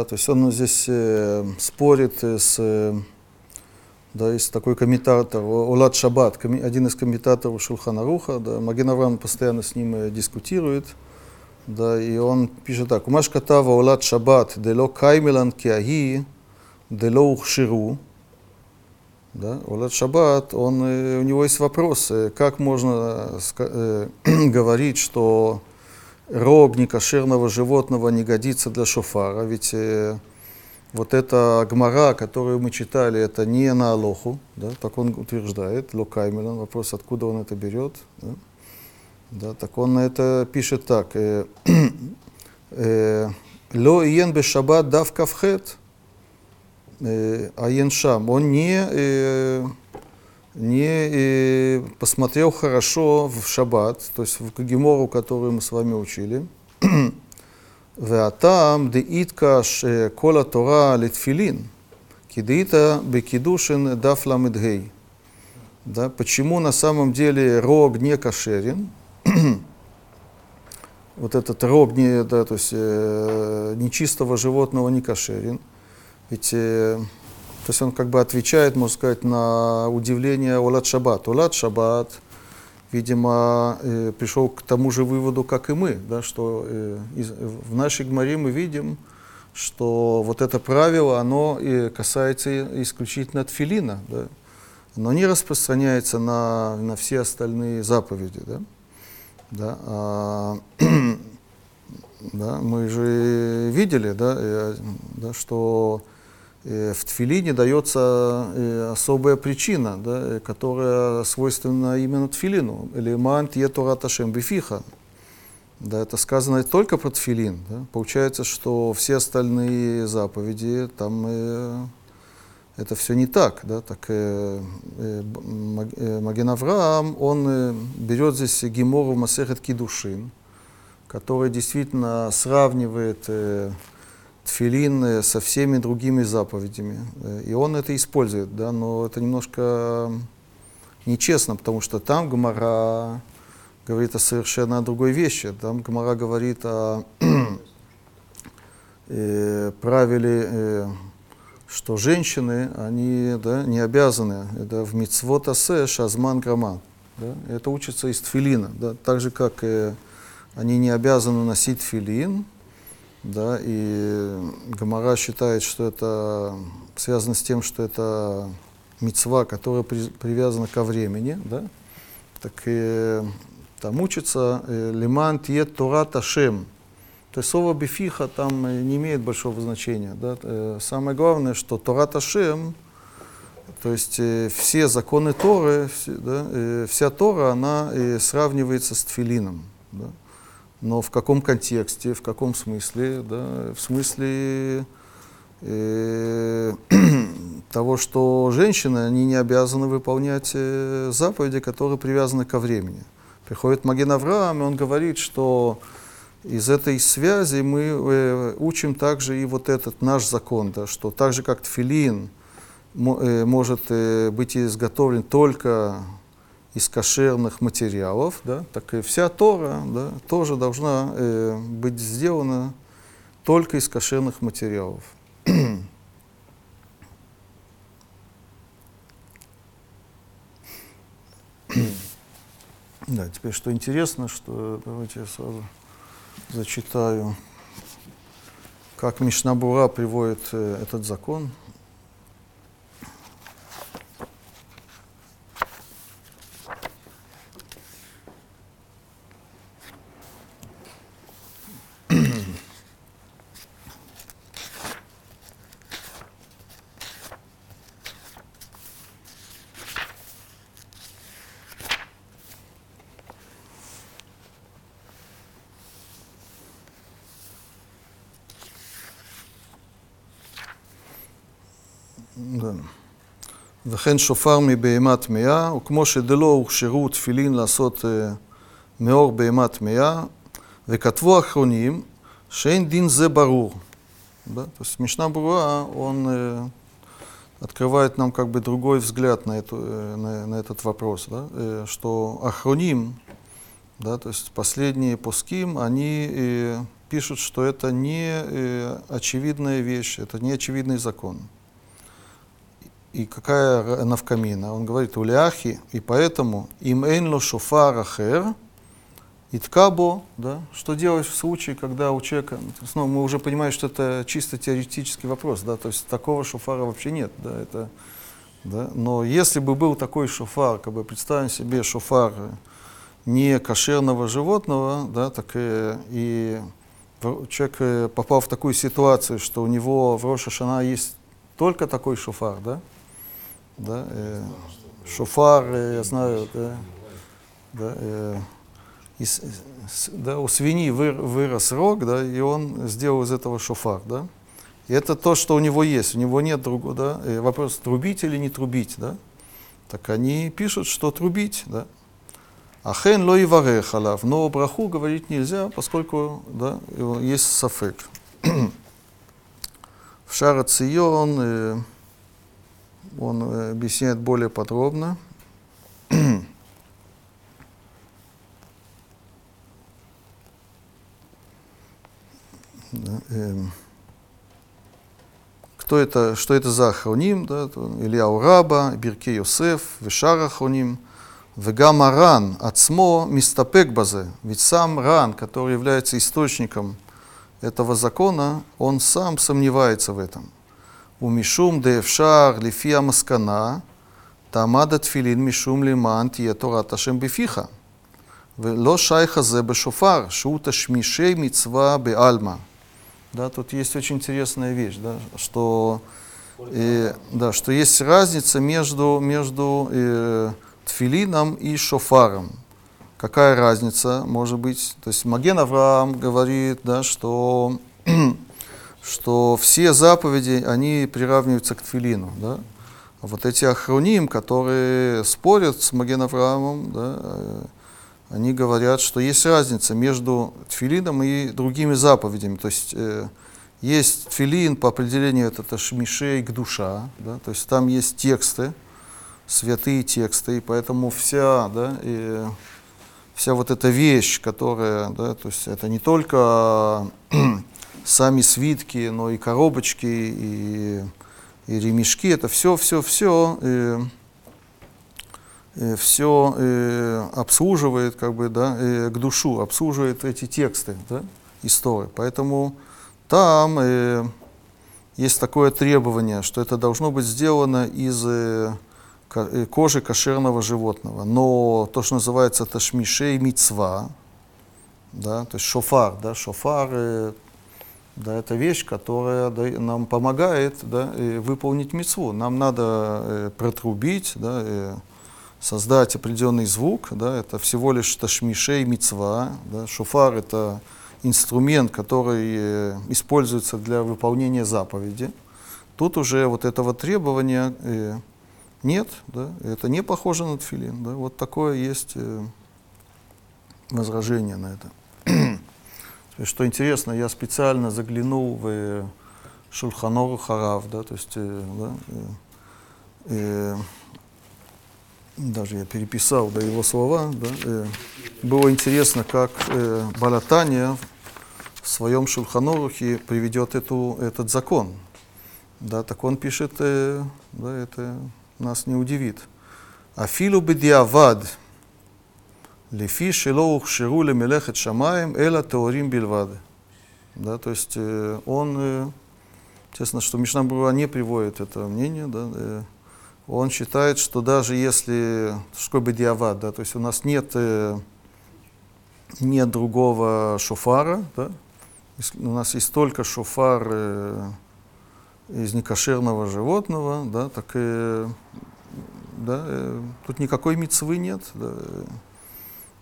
Speaker 1: То есть он здесь э, спорит э, с, э, Да, есть такой комментатор, Олад Шаббат, один из комментаторов Шулхана Руха, да, Маген Авраам постоянно с ним э, дискутирует, да, и он пишет так, «Умаш катава Олад Шаббат, дело каймелан киаги, дело ухширу». Да, Олад Шаббат, он, э, у него есть вопрос, э, как можно э, говорить, что рог некошерного животного не годится для шофара, ведь э, вот эта гмара, которую мы читали, это не на Алоху, да, так он утверждает, Локаймелан, вопрос, откуда он это берет. Да, да, так он это пишет так. э, э, Ло иен бешаббат дав кавхет, э, аен шам. Он не, э, не э, посмотрел хорошо в шаббат, то есть в Гемору, которую мы с вами учили. והטעם דאיתקא שכל התורה לתפילין, כי דאיתא בקידושין דף ל"ה. Да, почему на самом деле рог не кошерен? вот этот рог не, да, то есть, э, нечистого животного не кошерен. Ведь э, то есть он как бы отвечает, можно сказать, на удивление Олад Шаббат. Олад Шаббат, видимо, э, пришел к тому же выводу, как и мы, да, что э, из- в нашей гморе мы видим, что вот это правило, оно э, касается исключительно тфилина, да, оно не распространяется на, на все остальные заповеди. Да. Да, а, да, мы же видели, да, э, да, что в тфилине дается э, особая причина, да, э, которая свойственна именно тфилину. Элеман тьетура ташем бифиха. Да, это сказано только про тфилин. Да. Получается, что все остальные заповеди, там э, это все не так. Да. Так, э, э, э, Маген Авраам, он э, берет здесь Гемору Масехет Кидушин, который действительно сравнивает э, тфилин со всеми другими заповедями. Э, И он это использует, да, но это немножко нечестно, потому что там Гмара говорит о совершенно другой вещи. Там Гмара говорит о э, правиле, э, что женщины, они да, не обязаны да, в мицвот асе шазман граман. Да, это учится из тфилина. Да, так же, как э, они не обязаны носить филин, да, и Гамара считает, что это связано с тем, что это мецва, которая при- привязана ко времени, да, так э, там учится э, лиман тиет Тора Ташем. То есть слово бифиха там э, не имеет большого значения. Да? Э, Самое главное, что Тора Ташем, то есть все законы Торы, да, вся Тора, она сравнивается с тфилином. Да? Но в каком контексте, в каком смысле? Да? В смысле э, того, что женщины, они не обязаны выполнять э, заповеди, которые привязаны ко времени. Приходит Маген Авраам, и он говорит, что из этой связи мы э, учим также и вот этот наш закон, да, что так же как тфилин э, может э, быть изготовлен только из кошерных материалов, да, так и вся Тора да, тоже должна э, быть сделана только из кошерных материалов. Да, теперь что интересно, что давайте я сразу зачитаю, как Мишнабура приводит э, этот закон. Да. וכן שופר מבהמה טמאה, וכמו שדלא הוכשרו תפילין לעשות אה, מאור בהמה טמאה, וכתבו האחרונים שאין דין זה ברור. Да? То есть Мишна Бура, он э, открывает нам как бы другой взгляд на, эту, э, на, на этот вопрос, да? э, что Ахроним, да, то есть последние пуским, они э, пишут, что это не э, очевидная вещь, это не очевидный закон. и какая навкамина? Он говорит, уляхи, и поэтому им эйнло шофар ахер, и ткабо, да, что делать в случае, когда у человека, есть, ну, мы уже понимаем, что это чисто теоретический вопрос, да, то есть такого шофара вообще нет, да, это, да, но если бы был такой шофар, как бы представим себе шофар не кошерного животного, да, так и в- человек э, попал в такую ситуацию, что у него в Роша Шана есть только такой шофар, да, да, э, шофар, э, я знаю, да, да, э, из- да, у свиньи выр- вырос рог, да, и он сделал из этого шофар, да. И это то, что у него есть, у него нет другого, да. И вопрос, трубить или не трубить, да. Так они пишут, что трубить, да. Ахен ло и халав, но браху говорить нельзя, поскольку, да, есть сафек. В Шара Цион э, он э, объясняет более подробно. Эм, кто это, что это за ахроним, да, Илья Ураба, Бирке Йосеф, Вешар ахроним, Вегам Аран, Ацмо, Мистапек Базе. Ведь сам Ран, который является источником этого закона, он сам сомневается в этом. У Мишум Деевшар Лифия Маскана, Тамада Тфилин Мишум Лиман Тия Тора Ташем Бифиха. ולא שייך זה בשופר, שהוא תשמישי מצווה בעלמא. Да, тут есть очень интересная вещь, да, что, э, да, что есть разница между, между э, тфилином и шофаром. Какая разница может быть? То есть Маген Авраам говорит, да, что, что все заповеди, они приравниваются к тфилину. Да? Вот эти ахроним, которые спорят с Маген Авраамом, да, э, они говорят, что есть разница между тфилином и другими заповедями. То есть э, есть тфилин, по определению это шмишей к душа, да, то есть там есть тексты, святые тексты, и поэтому вся, да, и вся вот эта вещь, которая, да, то есть это не только сами свитки, но и коробочки, и, и ремешки, это все, все, все. И, все э, обслуживает, как бы, да, э, к душу, обслуживает эти тексты, да, истории. Поэтому там э, есть такое требование, что это должно быть сделано из э, э, кожи кошерного животного. Но то, что называется ташмишей мицва, да, то есть шофар, да, шофар, э, да, это вещь, которая нам помогает да, выполнить мицву. Нам надо э, протрубить, да, создать определенный звук, да, это всего лишь ташмишей мицва, да, шофар это инструмент, который э, используется для выполнения заповеди. Тут уже вот этого требования э, нет, да, это не похоже на тфилин, да, вот такое есть возражение на это. Что интересно, я специально заглянул в э, Шульханору Харав, да, то есть, э, да, э, э, даже я переписал да, его слова. Да, э, было интересно, как э, Балатания в своем Шульханорухе приведет эту, этот закон. Да, так он пишет, э, да, это нас не удивит. Афилу бедиавад, лефи шело ухшеру лемелехет шамаем, эла теорим бильвад. Да, то есть э, он, э, честно, что Мишна Бруа не приводит это мнение, да, э, он считает, что даже если, что такое бедиавад, да, то есть у нас нет, нет другого шофара, да, у нас есть только шофар из некошерного животного, да, так э, да, тут никакой мицвы нет, да,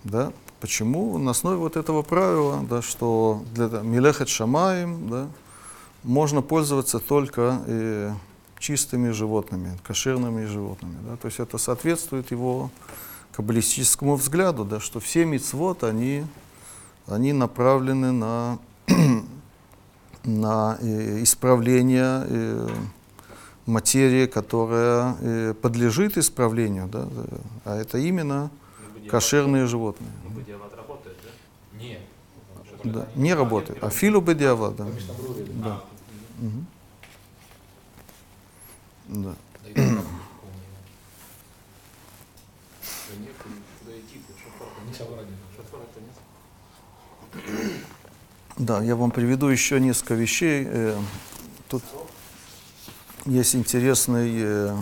Speaker 1: да. Почему? На основе вот этого правила, да, что для милехет шамаем, да, можно пользоваться только э, чистыми животными, кошерными животными. Да? То есть это соответствует его каббалистическому взгляду, да, что все мицвод, они, они направлены на, на э, исправление э, материи, которая э, подлежит исправлению, да, э, а это именно кошерные животные.
Speaker 2: Бадиават работает, да?
Speaker 3: Нет.
Speaker 1: Да, не работает. А филу бадиават, да. да. Да.
Speaker 3: Да,
Speaker 1: я вам приведу еще несколько вещей. Э, тут есть интересный э,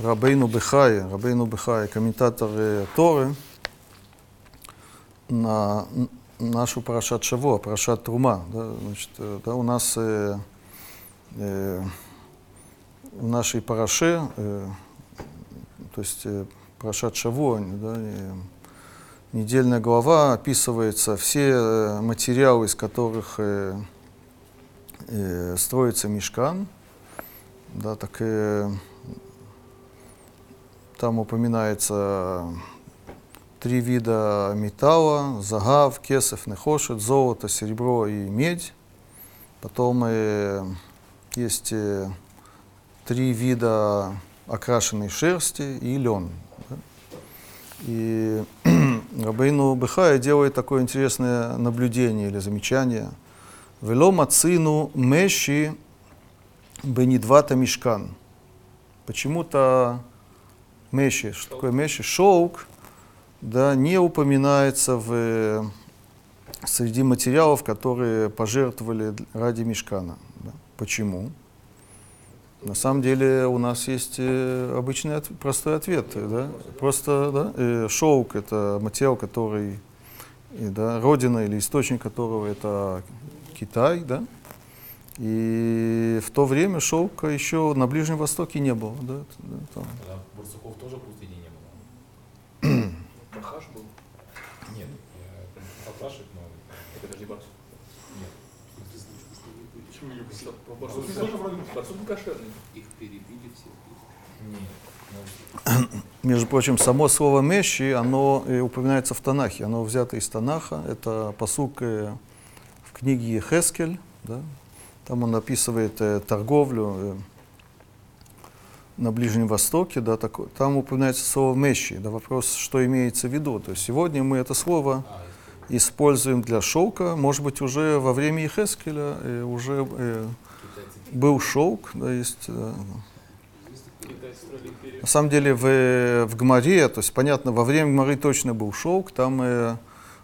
Speaker 1: Рабейну Бехай, Рабейну Бехай, комментатор э, Торы на нашу Парашат Шаво, Парашат Трума. Да, значит, э, да, у нас э, э, в нашей Параше, э, то есть э, Парашат Шаво, да, э, недельная глава описывается все э, материалы, из которых э, э, строится мешкан. Да, так э, там упоминается три вида металла, загав, кесов, нехошет, золото, серебро и медь. Потом э, есть э, три вида окрашенной шерсти и лен. да. И Рабейну Бехая делает такое интересное наблюдение или замечание. Вело мацину меши бенидвата мешкан. Почему-то меши, что такое меши, шелк, да, не упоминается в, среди материалов, которые пожертвовали ради мешкана. да. Почему? На самом деле у нас есть э, обычный от- простой ответ. э, Да? Просто да, э, шелк это материал, который да, родина или источник которого это Китай, да? И в то время шелка еще на Ближнем Востоке не было, да, да, там.
Speaker 3: Тогда Барсуков тоже в пустыне не было.
Speaker 2: Бахаш был.
Speaker 3: Нет, я спрашивать, но
Speaker 2: Это подожди, Барс.
Speaker 3: нет.
Speaker 2: Почему не Барсук? Барсук тоже вроде Барсук был кошерный. Их перебили все.
Speaker 3: Нет. Ну,
Speaker 1: Между прочим, само слово «мещи», оно э, упоминается в Танахе, оно взято из Танаха, это посук э, в книге Ехескель, да? Там он описывает э, торговлю э, на Ближнем Востоке, да, тако- там упоминается слово «мещи», да, вопрос, что имеется в виду, то есть сегодня мы это слово используем для шелка, может быть, уже во время Ехескеля э, уже э, был шелк, да, есть... э, на самом деле в, в Гмаре, то есть понятно, во время Гмары точно был шелк, там э,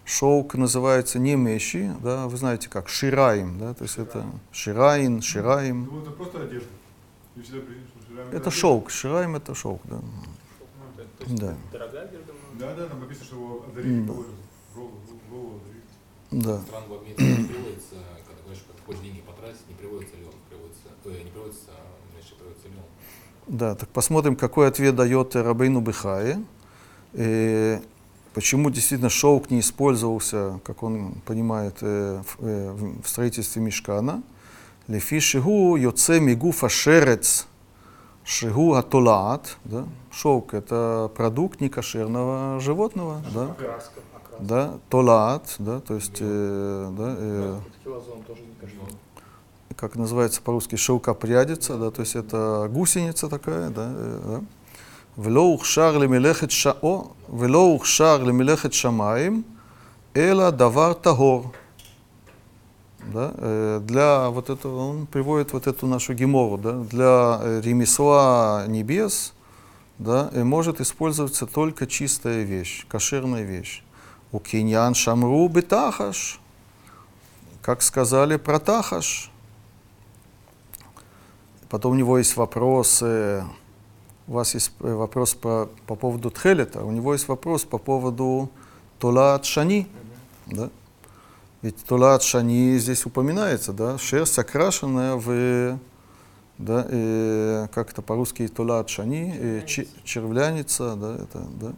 Speaker 1: шелк называется не мещи, да, вы знаете как, шираим, да, то есть это шираин, шираим.
Speaker 4: Ну, это просто одежда. И всегда принято, что ширами
Speaker 1: Это шелк, шираим это шелк, да.
Speaker 2: Ну, есть
Speaker 1: Да.
Speaker 2: Дорогая одежда. но-
Speaker 4: Да, да, там написано, что его одарили
Speaker 1: М.
Speaker 4: голову. Голову, голову одарили.
Speaker 1: Да.
Speaker 3: стран в обмен не приводится, когда говоришь, как хочешь деньги потратить, не приводится лен, приводится, э, не приводится, а, значит, приводится лен.
Speaker 1: Да, так посмотрим, какой ответ дает э, Рабейну Бехае. Почему действительно шелк не использовался, как он понимает, э, в, э, в- строительстве Мешкана. Лефи шигу йоце мигуфа шерец шигу атолаат. Да? Шелк – это продукт некошерного животного. Да?
Speaker 2: Окраска. Окраска.
Speaker 1: Да? Толаат, да? то есть, э, да, э, как называется по-русски, шелкопрядица, да, то есть это гусеница такая, да, э, да. ולא הוכשר למלאכת ש... או, ולא הוכשר למלאכת שמיים, אלא דבר טהור. Да, э, для вот этого, он приводит вот эту нашу гемору, да, для э, ремесла небес, да, э, может использоваться только чистая вещь, кошерная вещь. У киньян шамру бетахаш, как сказали про тахаш. Потом у него есть вопрос, э, у вас есть э, вопрос по, по поводу тхелета, у него есть вопрос по поводу толат шани. Да? Ведь толат шани здесь упоминается, да? шерсть окрашенная в, да, э, как это по-русски толат шани, э, че- червляница, да, это, да,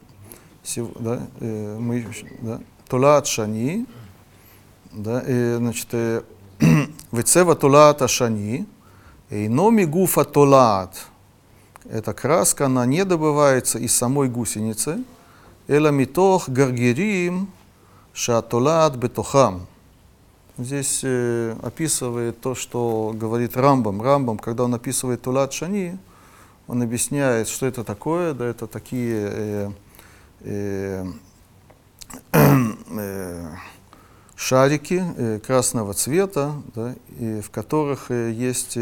Speaker 1: Сев- да, э, мы, да, толат шани, да, э, значит, э, вецева толат ашани, Эйно мигуфа толаат. Эта краска, она не добывается из самой гусеницы. Эла митох гаргерим шатолаат бетохам. Здесь э, описывает то, что говорит Рамбам. Рамбам, когда он описывает Тулат Шани, он объясняет, что это такое. Да, это такие э, э, э, шарики э, красного цвета, да, и в которых э, есть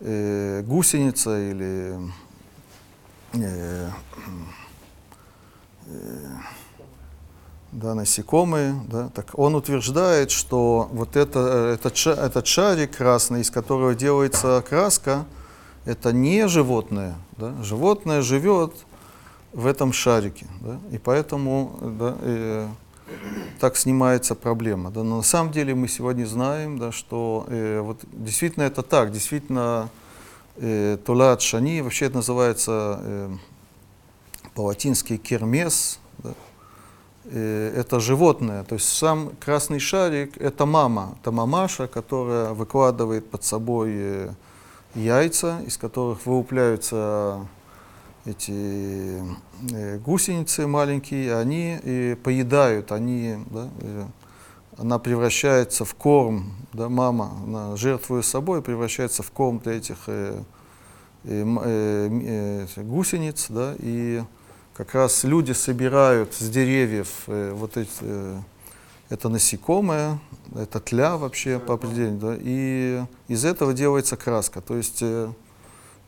Speaker 1: э, э, гусеница или э, да, насекомые, да, так он утверждает, что вот это, э, этот, ша- этот шарик красный, из которого делается краска, это не животное. Да? Животное живет в этом шарике, да? и поэтому да, э, так снимается проблема. Да? Но на самом деле мы сегодня знаем, да, что э, вот действительно это так, действительно э, Тулат Шани, вообще это называется э, по-латински кермес, да? э, это животное, то есть сам красный шарик это мама, это мамаша, которая выкладывает под собой э, яйца, из которых вылупляются эти э, гусеницы маленькие, они э, поедают, они, да, э, она превращается в корм, да, мама, она жертвуя собой, превращается в корм для этих э, э, э, гусениц, да, и как раз люди собирают с деревьев э, вот эти, э, это насекомое, это тля вообще по определению, да, и из этого делается краска. То есть э,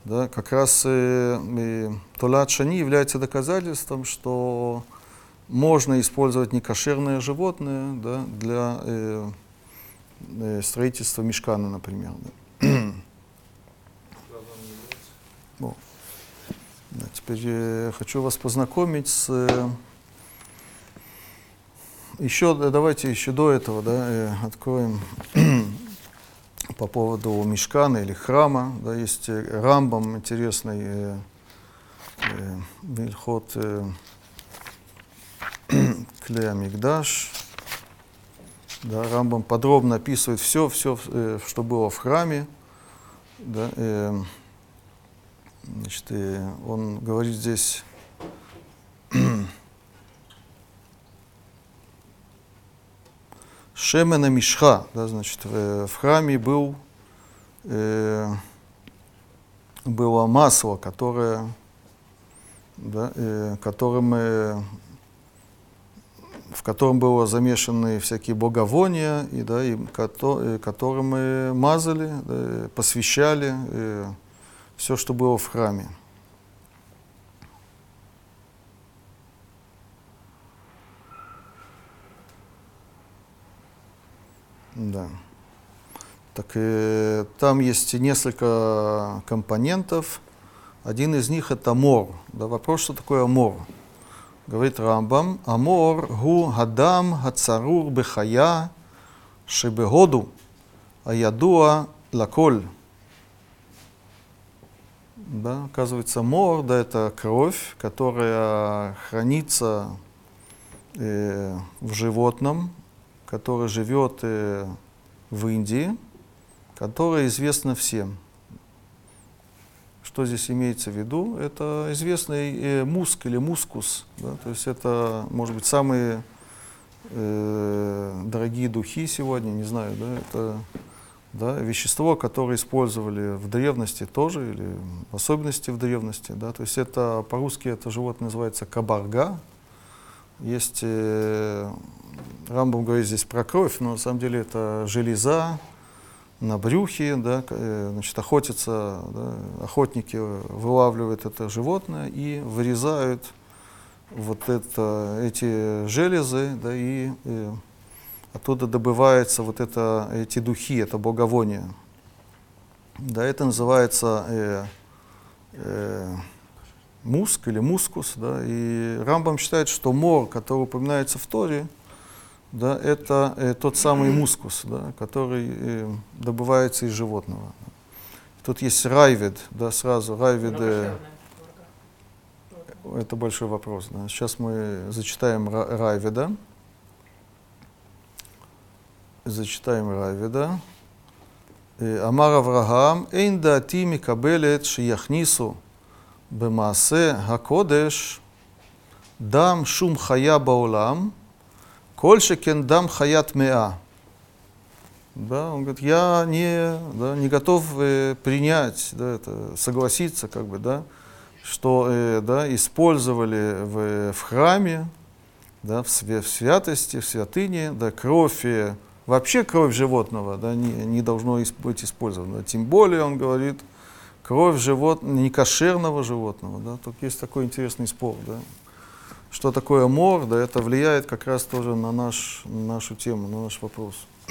Speaker 1: да, как раз э, э, Тулат Шани является доказательством, что можно использовать некошерное животное да, для э, э, строительства мешкана, например. Да. Да, теперь э, хочу вас познакомить с... э, еще, да, давайте еще до этого да, э, откроем по поводу мешкана или храма. Да, есть э, Рамбам интересный э, э, Вильхот э, Клея Мигдаш. Да, Рамбам подробно описывает все, все, э, что было в храме. Да, э, Значит, и он говорит здесь, Шемена Мишха, да, значит, в, в храме был, э, было масло, которое, да, э, которым, э, в котором было замешаны всякие боговония, и, да, и кото, э, которым мы мазали, да, посвящали э, все, что было в храме. Да. Так э, там есть несколько компонентов. Один из них это мор. Да, вопрос, что такое мор? Говорит Рамбам, амор гу гадам хацарур бехая шебегоду аядуа лаколь. Да, оказывается, мор, да, это кровь, которая хранится э, в животном, который живет э, в Индии, которое известно всем. Что здесь имеется в виду? Это известный э, муск или мускус. Да? То есть это, может быть, самые э, дорогие духи сегодня, не знаю, да, это да, вещество, которое использовали в древности тоже, или в особенности в древности. Да, то есть это по-русски это животное называется кабарга. Есть, э, Рамбам говорит здесь про кровь, но на самом деле это железа на брюхе, да, э, значит, охотятся, да, охотники вылавливают это животное и вырезают вот это, эти железы, да, и э, оттуда добывается вот это, эти духи, это боговоние. Да, это называется э, э, муск или мускус. Да, и Рамбам считает, что мор, который упоминается в Торе, да, это э, тот самый мускус, да, который э, добывается из животного. Тут есть райвид да, сразу райвиды э, это большой вопрос. Да. Сейчас мы зачитаем райведа. Зачитаем райведа. Э, Амар Авраам, Эйн дати микабелет шияхнису бемасе гакодеш дам шум хая баулам – Кольше кендам хаят меа. Да, он говорит, я не, да, не готов э, принять, да, это, согласиться, как бы, да, что э, да, использовали в, в храме, да, в, свя в святости, в святыне, да, кровь, и, вообще кровь животного да, не, не должно быть использована. Тем более, он говорит, кровь живот, не кошерного животного. Да, тут есть такой интересный спор. Да что такое мор, да, это влияет как раз тоже на, наш, на нашу тему, на наш вопрос.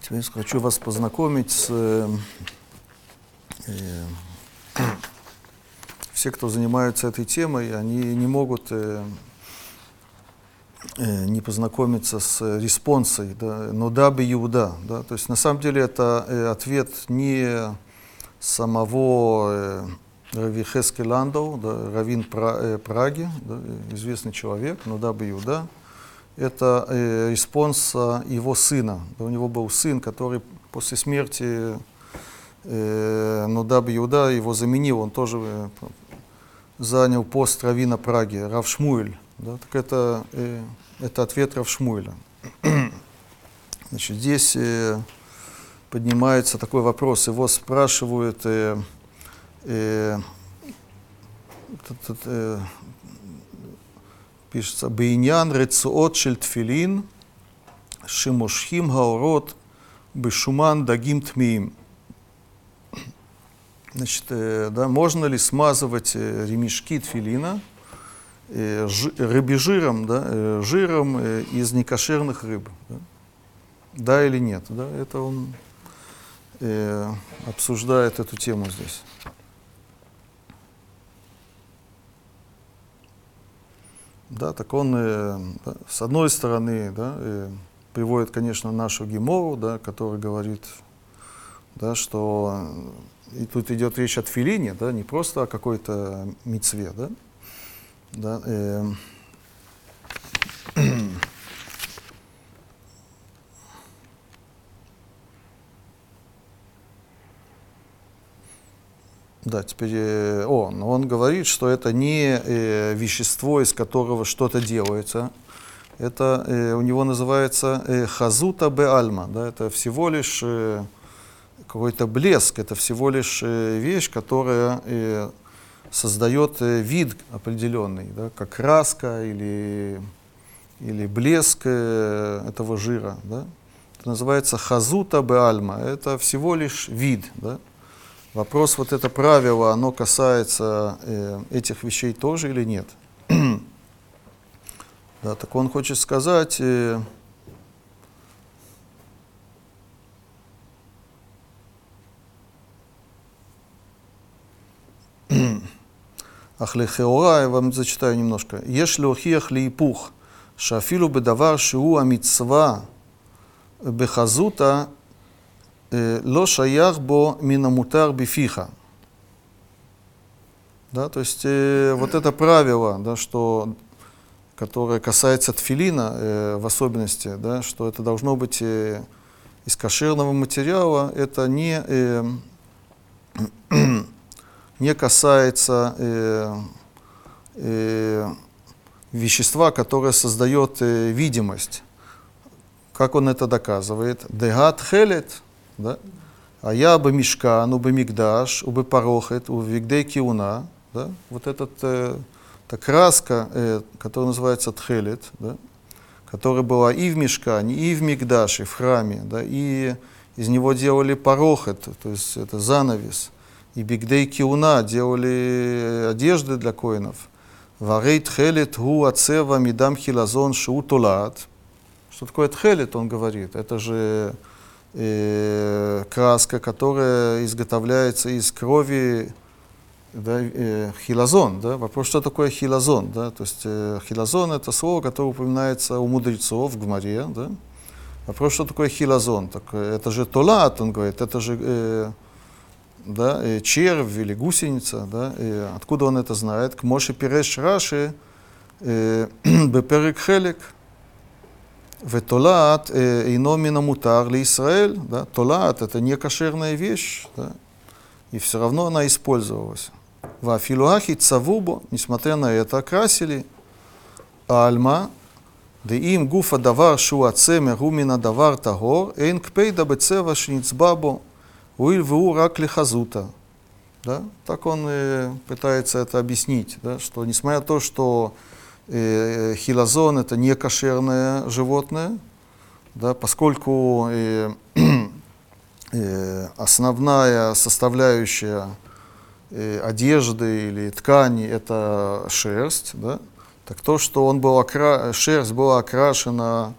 Speaker 1: Теперь хочу вас познакомить с... э, э, все, кто занимаются этой темой, они не могут э, э, не познакомиться с респонсой, да, но да бы Иуда. Да, то есть на самом деле это э, ответ не самого э, Рави Хески Ландау, да, раввин э, Праги, да, известный человек, но да бы Иуда. Это э, респонс э, его сына. У него был сын, который после смерти э, Нода Биуда его заменил, он тоже э, занял пост раввина Праги, Рав Шмуэль. Да, так это, э, это ответ Рав Шмуэля. Значит, здесь э, поднимается такой вопрос, его спрашивают, э, э, тут, э, пишется, «Бейнян рецуот шель тфилин, шимошхим гаорот, бешуман дагим тмиим». Значит, э, да, можно ли смазывать э, ремешки тфилина э, жи, рыбежиром, да, э, жиром э, из некошерных рыб? Да? да или нет? Да? Это он э, обсуждает эту тему здесь. Да, так он, э, с одной стороны, да, э, приводит, конечно, нашу Гемору, да, который говорит, да, что и тут идет речь о тфилине, да, не просто о какой-то мицве, да, да э, Да, теперь э, он, он говорит, что это не э, вещество, из которого что-то делается. Это э, у него называется хазута бе альма. Да, это всего лишь какой-то блеск, это всего лишь вещь, которая создает вид определенный, да, как краска или, или блеск этого жира. Да. Это называется хазута бе альма. Это всего лишь вид. Да. Вопрос, вот это правило, оно касается э, этих вещей тоже или нет? да, так он хочет сказать... Э, Ахлехеора, я вам зачитаю немножко. Еш леохиях лиипух, шафилу бедавар шиу амитсва бехазута Э, Ло шаях бо минамутар бифиха. Да, то есть э, вот это правило, да, что, которое касается тфилина э, в особенности, да, что это должно быть э, из кошерного материала, это не, э, не касается э, э, вещества, которое создает э, видимость. Как он это доказывает? Дегат хелет – да? А я бы мешкан, бы мигдаш, бы парохет, у вигдей киуна, да? Вот этот, э, эта краска, э, которая называется тхелет, да? которая была и в мешкане, и в мигдаше, в храме, да? и из него делали парохет, то есть это занавес, и бигдей киуна делали одежды для коинов. Варей тхелет гу ацева мидам хилазон шу толат. Что такое тхелет, он говорит? Это же э, краска, которая изготовляется из крови да, э, хилозон. Да? Вопрос, что такое хилозон? Да? То есть э, хилозон это слово, которое упоминается у мудрецов в Гмаре. Да? Вопрос, что такое хилозон? Так, э, это же толат, он говорит, это же э, да, э, червь или гусеница. Да? И откуда он это знает? К Моше Пиреш Раши э, Беперек Хелек. Ино мина мутар ли Израиль. Да? Толат это не кошерная вещь. Да? И все равно она использовалась. Вафилуахи цавубо, несмотря на это, окрасили альма, да им гуфа давар шуа цемер умина давар тагор, эйн кпейда бецева шницбабо, уиль ву рак лихазута. Да? Так он э, пытается это объяснить, да? что несмотря на то, что э, хилозон это не кошерное животное, да, поскольку э, э, основная составляющая э, одежды или ткани это шерсть, да, так то, что он был окра... шерсть была окрашена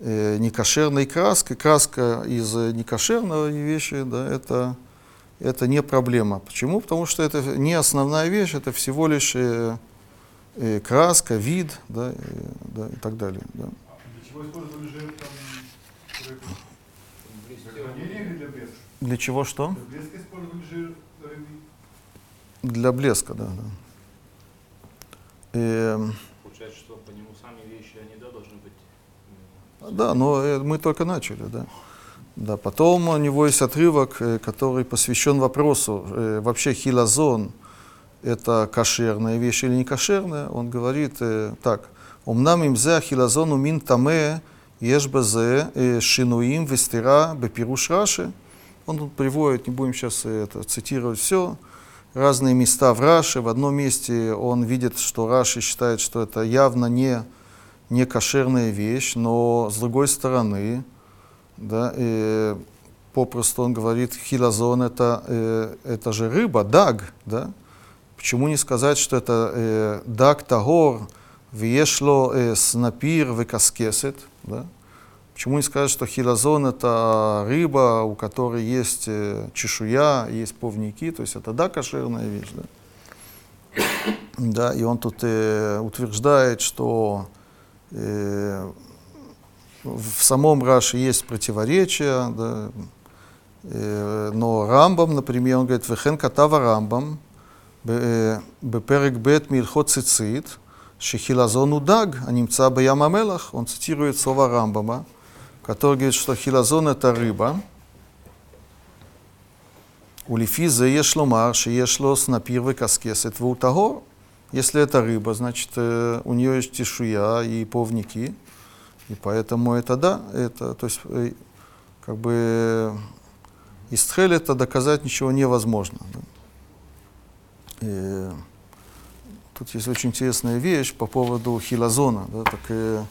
Speaker 1: э, некошерной краской, краска из некошерной вещи, да, это, это не проблема. Почему? Потому что это не основная вещь, это всего лишь э, э, краска, вид, да, э, да, и так далее. Да.
Speaker 4: Для чего использовали жир там? Для хранения или для блеска?
Speaker 1: Для чего что?
Speaker 4: Для блеска использовали жир?
Speaker 1: Для блеска, да. да. Эм,
Speaker 5: Получается, что по нему сами вещи, они, да, должны быть... м,
Speaker 1: Да, но э, мы только начали, да. Да, потом у него есть отрывок, э, который посвящен вопросу, э, вообще хилозон – это кошерная вещь или не кошерная. Он говорит э, так, «Умнам им зе хилозон умин таме еш базе э, шинуим вестира бепируш раши». Он тут приводит, не будем сейчас это цитировать все, разные места в Раше. В одном месте он видит, что Раши считает, что это явно не не кошерная вещь, но с другой стороны, да, э, попросту он говорит, хилозон это, э, это же рыба, даг, да? Почему не сказать, что это э, даг тагор, вешло э, снапир векаскесет, да? Почему не сказать, что хилозон это рыба, у которой есть чешуя, есть плавники, то есть это да, кошерная вещь, да? Да, и он тут э, утверждает, что э, в самом Раше есть противоречия, да, э, но Рамбам, например, он говорит, «Вехен катава Рамбам, בפרק ב' מהלכות ציצית, שחילזון הוא דג הנמצא בים המלח. Он цитирует слова Рамбама, который говорит, что хилазон это рыба. ולפי זה יש לומר שיש לו סנפיר וקסקסת והוא טהור. Если это рыба, значит, э, у нее есть чешуя и плавники, и поэтому это да, это, то есть, э, как бы, э, из Тхель это доказать ничего невозможно. да. И тут есть очень интересная вещь по поводу хилозона. Да, так, э,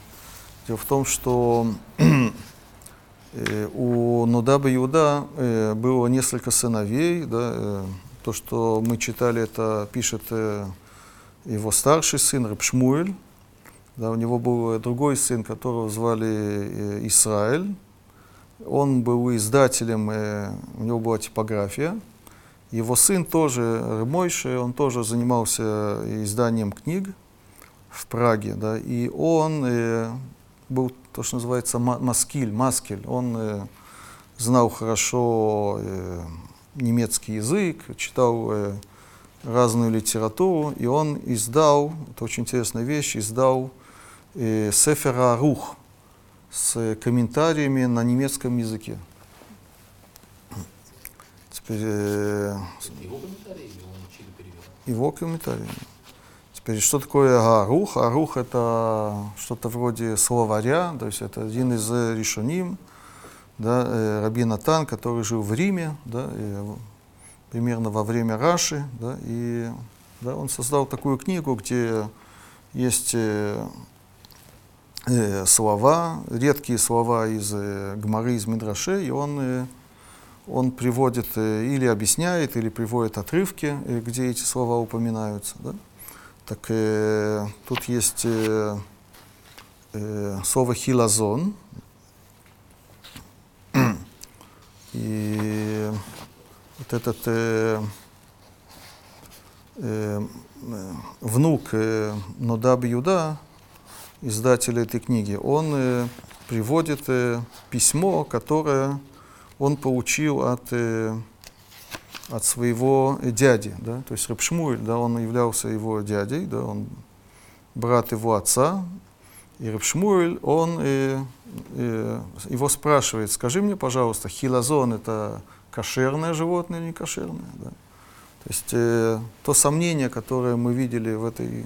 Speaker 1: дело в том, что э, у Нудаба Иуда э, было несколько сыновей. Да, э, то, что мы читали, это пишет э, его старший сын Рабшмуэль. Да, у него был другой сын, которого звали э, Исраэль. Он был издателем, э, у него была типография. Его сын тоже, Ремойши, он тоже занимался изданием книг в Праге, да, и он э, был то, что называется ма- маскиль, маскель. Он э, знал хорошо э, немецкий язык, читал э, разную литературу, и он издал, это очень интересная вещь, издал э, Сефера Рух с комментариями на немецком языке. Теперь э,
Speaker 3: Его комментарии или он чили перевел?
Speaker 1: его комментарии. Теперь, что такое Арух? Арух — это что-то вроде словаря, то есть это один из решоним, да, э, Раби Натан, который жил в Риме, да, примерно во время Раши, да, и да, он создал такую книгу, где есть э, э, слова, редкие слова из э, Гмары, из Мидрашей, и он э, он приводит э, или объясняет, или приводит отрывки, э, где эти слова упоминаются. Да? Так э, тут есть э, э, слово хилазон. И вот этот э, э, э, внук э, Нодаб Юда, издателя этой книги, он э, приводит э, письмо, которое он получил от, э, от своего дяди, да, то есть Рабшмуэль, да, он являлся его дядей, да, он брат его отца, и Рабшмуэль, он э, э, его спрашивает, скажи мне, пожалуйста, хилозон это кошерное животное или не кошерное, да? То есть э, то сомнение, которое мы видели в этой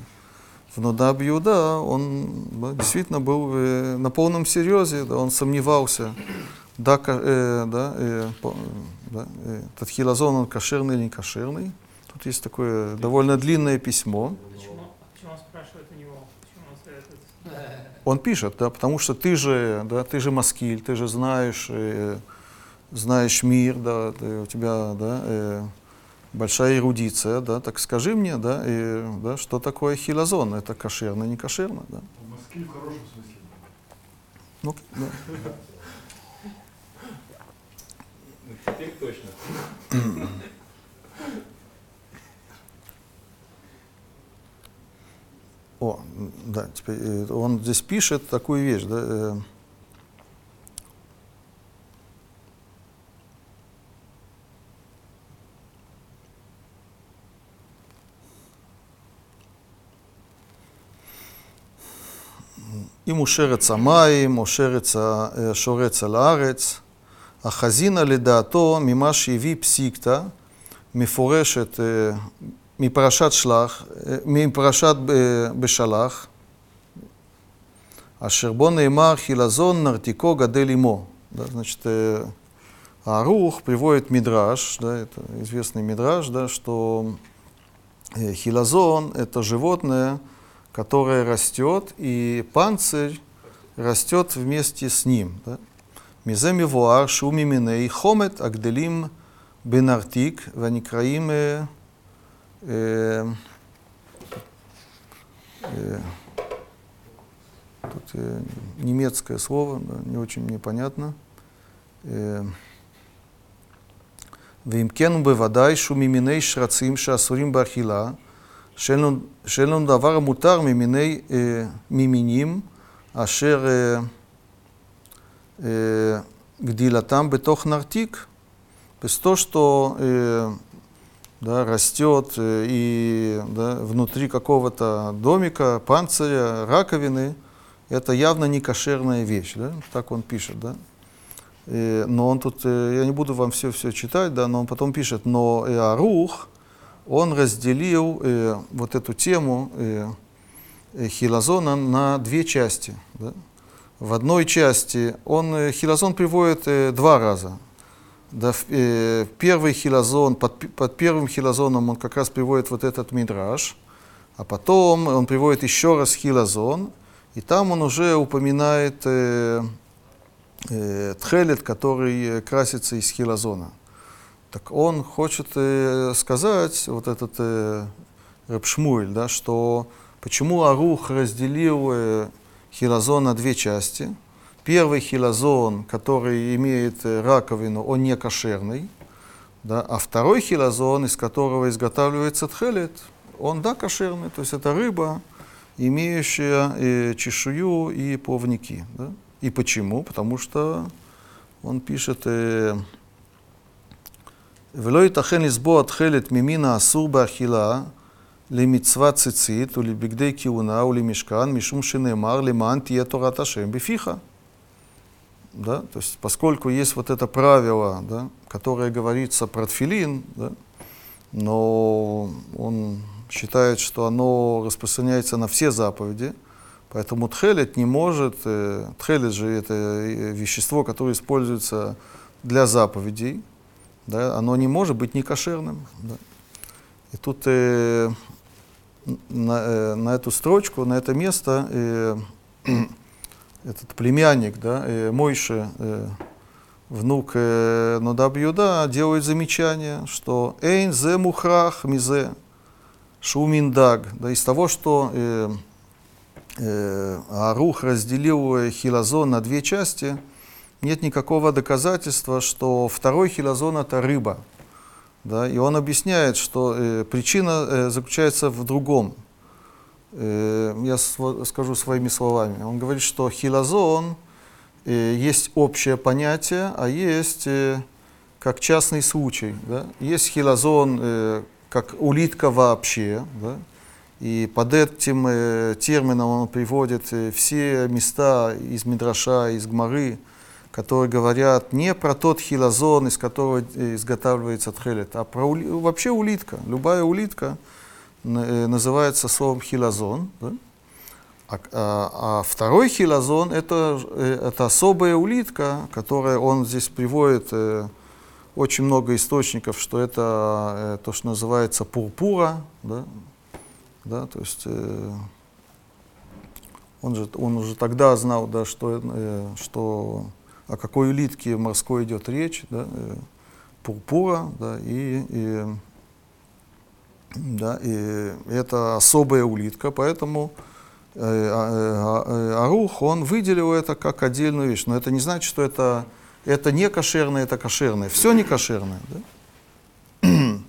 Speaker 1: в Нодаб Юда, он да, действительно был э, на полном серьезе, да, он сомневался, да, э, да, э, по- да, э, этот хилозон, он кошерный или не кошерный. Тут есть такое довольно длинное письмо.
Speaker 5: Почему, почему он спрашивает у него? Почему он советует?
Speaker 1: Он пишет, да, потому что ты же, да, ты же маскиль, ты же знаешь, э, знаешь мир, да, ты, у тебя да, э, большая эрудиция, да, так скажи мне, да, и, да, что такое хилозон? Это кошерно, не кошерно, да.
Speaker 4: Мозги в хорошем смысле.
Speaker 1: Ну, да.
Speaker 5: Ну, теперь точно.
Speaker 1: О, м, да, теперь э, он здесь пишет такую вещь, да. э, אם הוא שרץ המים או שרץ השורץ על הארץ, החזינה לדעתו ממה שהביא פסיקתא, מפורשת אה, מפרשת שלח, אה, מפרשת ב- בשלח, אשר בו неймар хилазон нартико гадель имо. Да, значит, э, Арух приводит мидраж, да, это известный мидраж, да, что э, хилазон – это животное, которое растет, и панцирь растет вместе с ним. Да. מזה מבואר שהוא ממיני חומת הגדלים בנרתיק והנקראים אה, אה, э, тут э, немецкое слово, да, не очень мне понятно. Э, ואם כן הוא בוודאי שהוא ממיני שרצים שאסורים באכילה, שאין לנו- שאין לנו דבר המותר ממיני אה, ממינים אשר אה, э, гдилатам бетох нартик. То есть то, что э, да, растет и да, внутри какого-то домика, панциря, раковины, это явно не кошерная вещь. Да? Так он пишет. Да? Э, но он тут, э, я не буду вам все-все читать, да, но он потом пишет, но э, Арух, он разделил э, вот эту тему э, э, хилозона на две части. Да? В одной части он э, хилозон приводит э, два раза. Да, э, первый хилозон, под, под первым хилозоном он как раз приводит вот этот мидраж, а потом он приводит еще раз хилозон, и там он уже упоминает э, э, тхелет, который э, красится из хилозона. Так он хочет э, сказать, вот этот э, Раб Шмуэль, да, что почему Арух разделил э, хилозон на две части. Первый хилозон, который имеет э, раковину, он не кошерный, да, а второй хилозон, из которого изготавливается тхелет, он, да, кошерный, то есть это рыба, имеющая э, чешую и повники. Да? И почему? Потому что он пишет э, «Велой тахен избо отхелет мимина асуба ахила באכילה למצוות ציצית ולבגדי כהונה ולמשכן, משום שנאמר למען תהיה תורת השם בפיך. Да? То есть, поскольку есть вот это правило, да, которое говорится про тфилин, да, но он считает, что оно распространяется на все заповеди, поэтому тхелет не может, э, тхелет же это э, вещество, которое используется для заповедей, да, оно не может быть некошерным. Да. И тут э, на, э, на эту строчку, на это место э, этот племянник, да, э, Мойше, э, внук э, Нодаб Юда, делает замечание, что «Эйн зе мухрах мизе шуминдаг». Да, из того, что э, э, Арух разделил э, хилозон на две части, нет никакого доказательства, что второй хилозон – это рыба. Да, и он объясняет, что э, причина э, заключается в другом. Э, я сво- скажу своими словами. Он говорит, что хилозон э, есть общее понятие, а есть э, как частный случай. Да? Есть хилозон э, как улитка вообще, да? и под этим э, термином он приводит э, все места из Мидраша, из Гмары, которые говорят не про тот хилозон, из которого изготавливается тхелет, а про ули- вообще улитка. Любая улитка э, называется словом хилозон. да? А, а- а второй хилозон это, э, это особая улитка, которая он здесь приводит э, очень много источников, что это э, то, что называется пурпура, да, да, то есть э, он же он уже тогда знал, да, что э, что о какой улитке морской идет речь, да, э, пурпура, да, и, и, да, и это особая улитка, поэтому э, а- э, Арух, он выделил это как отдельную вещь, но это не значит, что это, это не кошерное, это кошерное, все не кошерное. Да?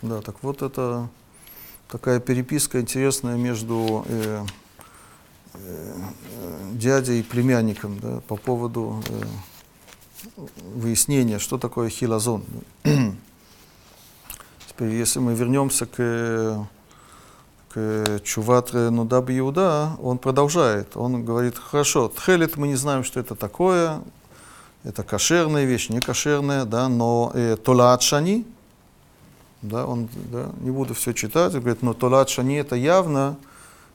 Speaker 1: Да, так вот это такая переписка интересная между э, э, дядей и племянником да, по поводу э, выяснения, что такое хилозон. Теперь, если мы вернемся к, к Чуват Нудаб Иуда, он продолжает. Он говорит, хорошо, тхелет мы не знаем, что это такое, это кошерная вещь, не кошерная, да, но э, толат шани, да, он, да, не буду все читать, он говорит, но толат шани это явно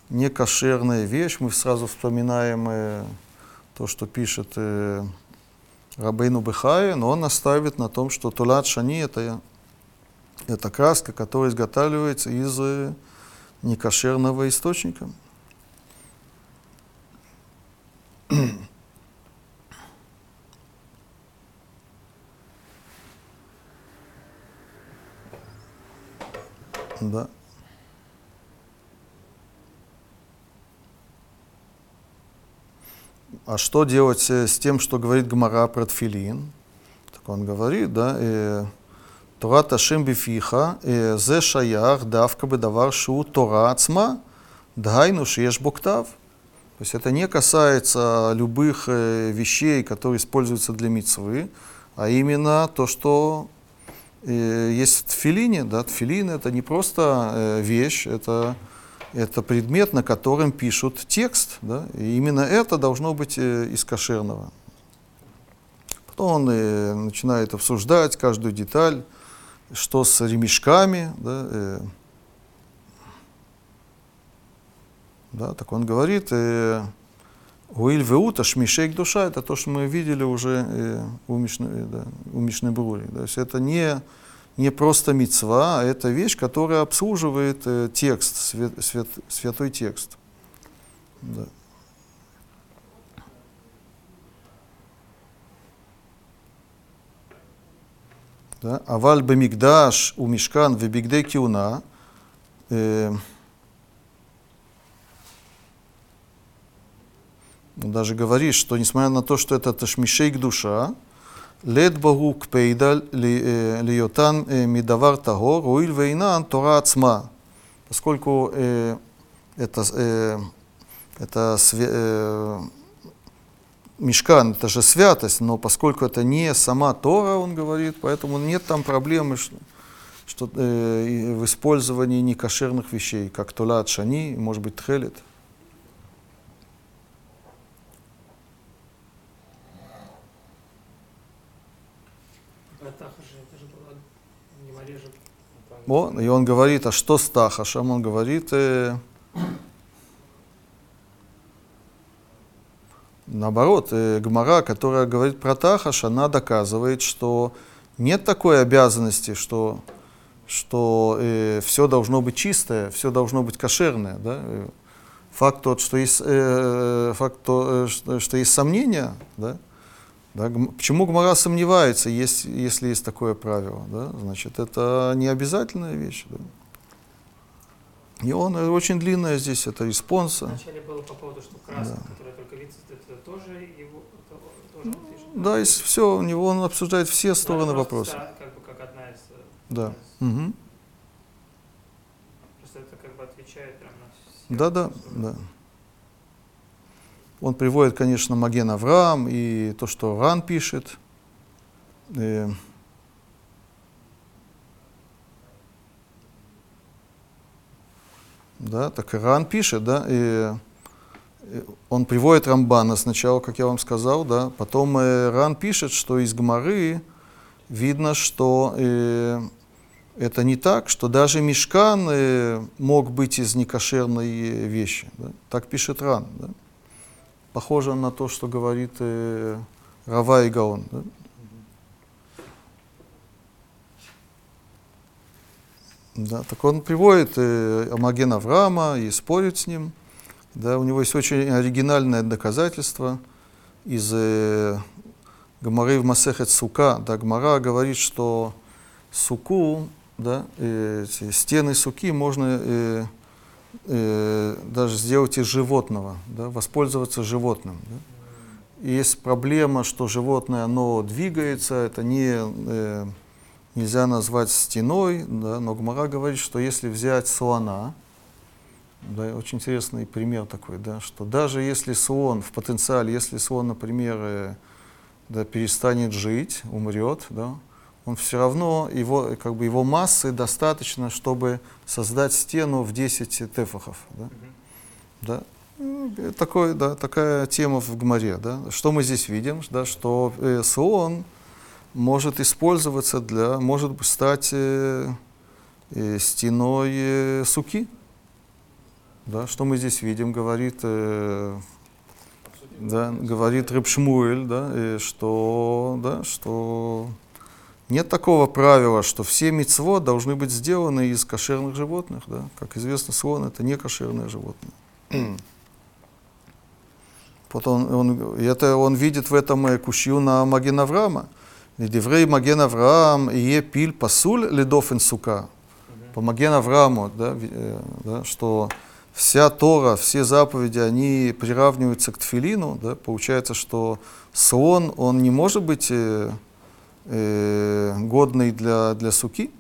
Speaker 1: не кошерная вещь. Мы сразу вспоминаем э, то, что пишет э, Рабейну Бехае, но он наставит на том, что толат шани это, это краска, которая изготавливается из э, некошерного источника. Да. А что делать э, с тем, что говорит Гмара про тфилин? Так он говорит, да, э, Тора Ташим бифиха, э, зе шаях давка бедавар шу Тора ацма, дгайну шеш боктав. То есть это не касается любых вещей, которые используются для мицвы, а именно то, что есть в тфилине. Да? Тфилин это не просто э, вещь, это, это предмет, на котором пишут текст. Да? И именно это должно быть э, из кошерного. Потом он э, начинает обсуждать каждую деталь, что с ремешками. Да? Э, да, так он говорит, э, Уиль Веута, Шмишейк душа, это то, что мы видели уже э, у Мишны, э, у Мишны Брури. То есть это не, не просто мецва, а это вещь, которая обслуживает э, текст, свят, свят, святой текст. Да. Да? Аваль бемигдаш у мишкан в бигдей киуна. Э, даже говорит, что несмотря на то, что это ташмишейк душа, лед багу кпейда лиотан мидавар тагор, уиль вейнан тора ацма. Поскольку э, это, э, это све, э, мешкан, это же святость, но поскольку это не сама Тора, он говорит, поэтому нет там проблемы что, что, э, в использовании некошерных вещей, как тулат шани, может быть, тхелет.
Speaker 5: Тахаша, это же было не мореже.
Speaker 1: О, и он говорит, а что с Тахашем? Он говорит, э, наоборот, э, Гмара, которая говорит про Тахаш, она доказывает, что нет такой обязанности, что, что э, все должно быть чистое, все должно быть кошерное. Да? Э, Факт тот, что есть, э, факт то, э, что, что есть сомнения, да? Да, гм- почему Гмара сомневается, есть, если есть такое правило? Да? Значит, это не обязательная вещь. Да? И он э, очень длинная здесь, это респонса.
Speaker 5: Вначале было по поводу, что краска,
Speaker 1: Да.
Speaker 5: которая только вид, это тоже его, это тоже он пишет.
Speaker 1: Да, и все, у него он обсуждает все
Speaker 5: Да,
Speaker 1: стороны
Speaker 5: просто
Speaker 1: вопроса.
Speaker 5: ста- Как бы как одна из... э,
Speaker 1: Да.
Speaker 5: из-
Speaker 1: Мгм.
Speaker 5: Просто это как бы отвечает прям на все.
Speaker 1: Да, да, да. Он приводит, конечно, Маген Авраам и то, что Ран пишет. Э, Да, так и Ран пишет, да, и э, он приводит Рамбана сначала, как я вам сказал, да, потом э, пишет, что из Гмары видно, что э, это не так, что даже мешкан э, мог быть из некошерной э, вещи. да. Так пишет Ран. Да. Похоже на то, что говорит э, Рава и Гаон. Да. Да, так он приводит э, Амаген Авраама и спорит с ним. Да, у него есть очень оригинальное доказательство из э, Гмары в Масехет Сука. Да, Гмара говорит, что суку, да, э, стены суки можно э, э, даже сделать из животного, да, воспользоваться животным. Да. И есть проблема, что животное, оно двигается, это не, э, нельзя назвать стеной, да, но Гмара говорит, что если взять слона, да, очень интересный пример такой, да, что даже если слон в потенциале, если слон, например, э, да, перестанет жить, умрет, да, он все равно, его, как бы его массы достаточно, чтобы создать стену в 10 тефахов. Да? Да? Ну, Такой, да, такая тема в Гмаре. Да? Что мы здесь видим? Да, что э, слон может использоваться для, может стать э, э, стеной э, суки. Да, что мы здесь видим, говорит, э, да, говорит Рыбшмуэль, да, э, что, да, что нет такого правила, что все мицво должны быть сделаны из кошерных животных. Да? Как известно, слон это не кошерное животное. вот он, это он видит в этом э, кушью на Маген Авраама. Деврей Маген Авраам и пиль пасуль ледофен сука. По Маген Аврааму, да, э, да, что вся Тора, все заповеди, они приравниваются к тфилину. Да, получается, что слон, он не может быть э, годный для, для суки.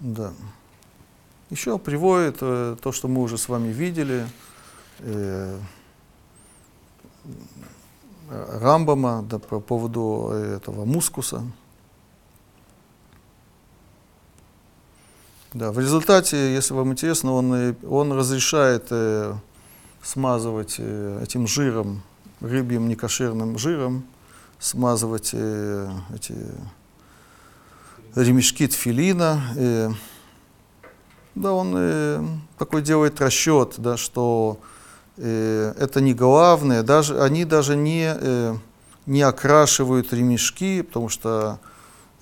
Speaker 1: Да. Еще приводит э, то, что мы уже с вами видели, э, Рамбама да, по поводу этого мускуса. Да, в результате, если вам интересно, он, он разрешает э, смазывать э, этим жиром, рыбьим некошерным жиром, смазывать э, эти ремешки тфилина. Э, да, он э, такой делает расчет, да, что э, это не главное, даже, они даже не, э, не окрашивают ремешки, потому что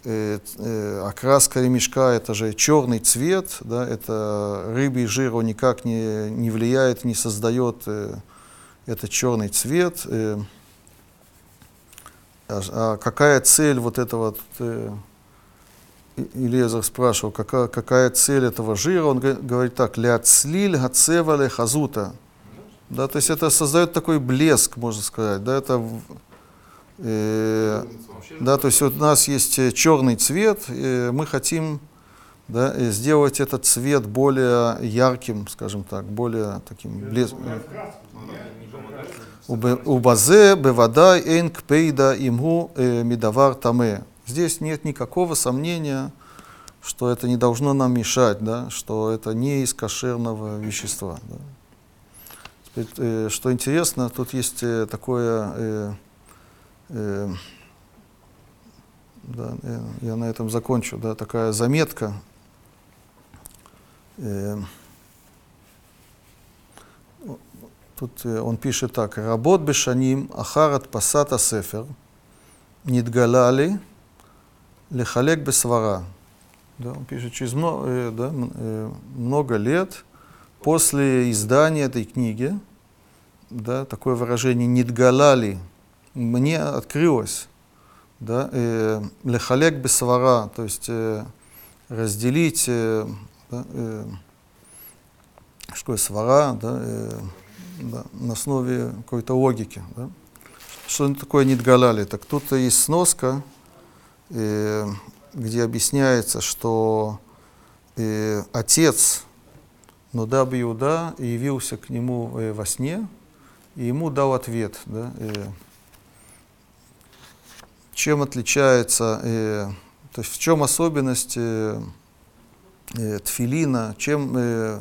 Speaker 1: э, э, окраска ремешка это же черный цвет, да, это рыбий жир, он никак не, не влияет, не создает э, этот черный цвет. Э, а, а какая цель вот этого, э, Илезер спрашивал, какая, какая цель этого жира, он говорит так, ляцлиль гацевале хазута. Да, то есть это создает такой блеск, можно сказать, да, это да, то есть вот у нас есть э, черный цвет, и мы хотим да, э, сделать этот цвет более ярким, скажем так, более таким блеском. У базе бевадай эйн кпейда имгу мидавар таме. Здесь нет никакого сомнения, что это не должно нам мешать, да, что это не из кошерного вещества. Да. Теперь, что интересно, тут есть такое э, да, э, я на этом закончу, да, такая заметка. Э, тут он пишет так. Работ бешаним ахарат пасата сефер нидгалали лехалек бесвара. Да, он пишет, через много, э, да, э, много лет после издания этой книги, да, такое выражение «нидгалали», мне открылось, да, э, лехалек бесвара, то есть э, разделить, э, да, э, что свара, да, э, да, на основе какой-то логики. Да. Что такое нидгаляли? Так тут есть сноска, э, где объясняется, что э, отец Нудаб Иуда явился к нему э, во сне, и ему дал ответ. Да, э, чем отличается, э, то есть в чем особенность э, э, тфилина, чем э,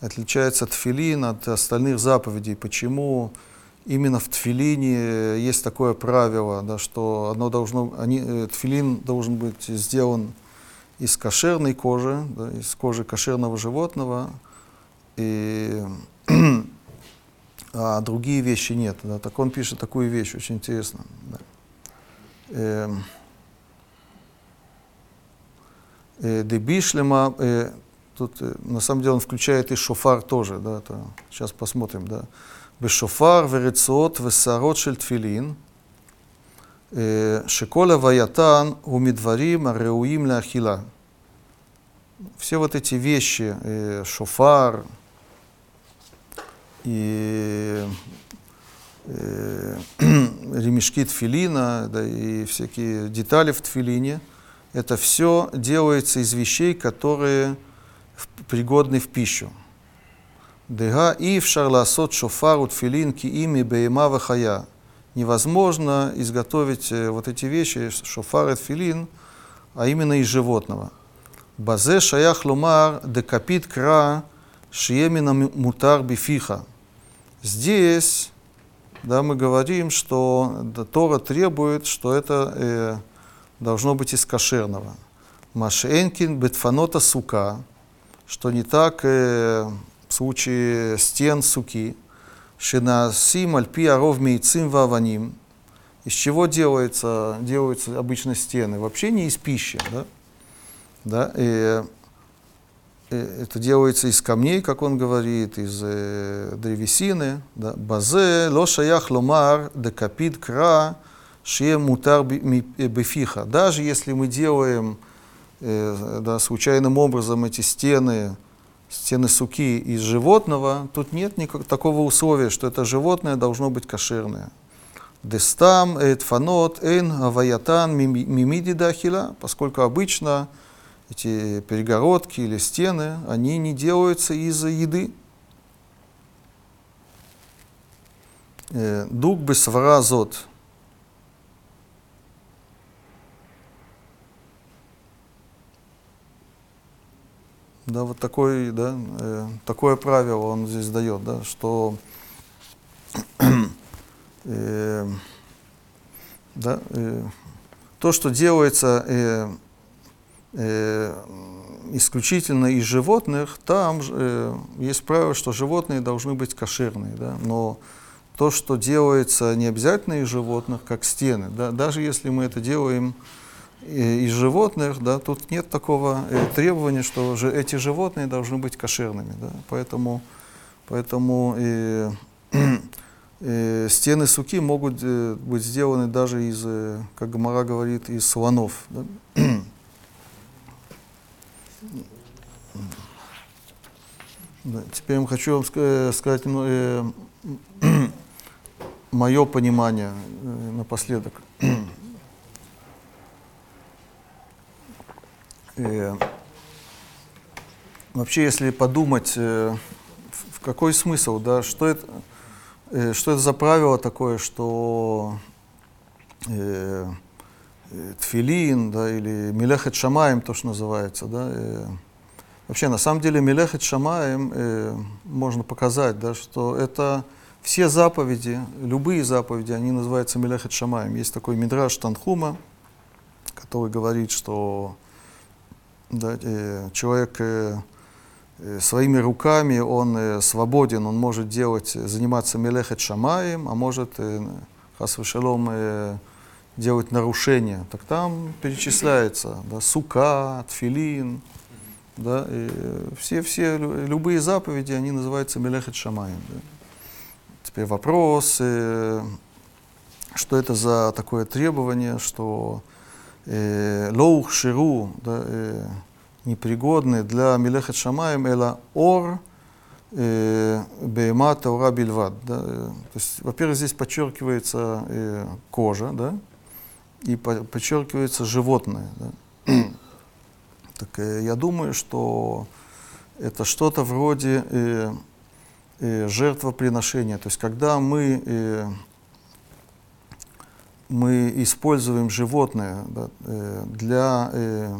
Speaker 1: отличается тфилин от остальных заповедей, почему именно в тфилине есть такое правило, да, что оно должно, они, э, тфилин должен быть сделан из кошерной кожи, да, из кожи кошерного животного, и а другие вещи нет. Да. Так он пишет такую вещь, очень интересно. Да. Э, Дебишлема, э, тут э, на самом деле он включает и шофар тоже, да, это, сейчас посмотрим, да. Бешофар, верецот, весарот шельтфилин, шеколя ваятан, умидварим, реуим ахила. Все вот эти вещи, шофар и ремешки тфилина, да, и всякие детали в тфилине, это все делается из вещей, которые пригодны в пищу. Дега и в шарласот шофар у тфилин ки ими бейма вахая. Невозможно изготовить вот эти вещи, шофар и тфилин, а именно из животного. Базе шаях лумар декапит кра шиемина мутар бифиха. Здесь да, мы говорим, что Тора требует, что это э, должно быть из кошерного. Машенкин бетфанота сука, что не так э, в случае стен суки, шинасим альпи аров мейцим ваваним, из чего делается, делаются обычно стены? Вообще не из пищи, да? да? И, и это делается из камней, как он говорит, из э, древесины. Базе лошаях ломар декапид кра шие мутар бефиха. Даже если мы делаем э, да, случайным образом эти стены, стены суки из животного, тут нет никакого такого условия, что это животное должно быть кошерное. Дестам, эдфанот, эн, аваятан, мимиди дахила, поскольку обычно эти перегородки или стены, они не делаются из еды. Дуг бесвара зот. Да, вот такой, да, э, такое правило он здесь дает, да, что э, да, э, то, что делается э, э, исключительно из животных, там э, есть правило, что животные должны быть кошерные, да, но то, что делается не обязательно из животных, как стены, да, даже если мы это делаем из животных, да, тут нет такого э, требования, что же эти животные должны быть кошерными. Да, поэтому поэтому э, э, стены суки могут э, быть сделаны даже из, э, как Гамара говорит, из слонов. Да. Теперь я хочу вам э, сказать э, мое понимание э, напоследок. Э, вообще, если подумать, э, в какой смысл, да, что это, э, что это за правило такое, что э тфилин, да, или милехет шамаем, то, что называется, да, э, вообще, на самом деле, милехет шамаем э, можно показать, да, что это все заповеди, любые заповеди, они называются милехет шамаем. Есть такой мидраш Танхума, который говорит, что да, э, человек э, э, своими руками, он свободен, он может делать, заниматься мелехет шамаем, а может, хасвешалом, делать нарушения. Так там перечисляется да, сука, тфилин, да, и все, все, любые заповеди, они называются мелехет шамаем. Да. Теперь вопрос, что это за такое требование, что лоух ширу, да, э, непригодны для милехет шамаем, эла ор бейма таура бильвад. Да, то есть, во-первых, здесь подчеркивается э, кожа, да, и по подчеркивается животное. Да. так э, я думаю, что это что-то вроде э, э, жертвоприношения. То есть, когда мы э, мы используем животное да, э, для, э,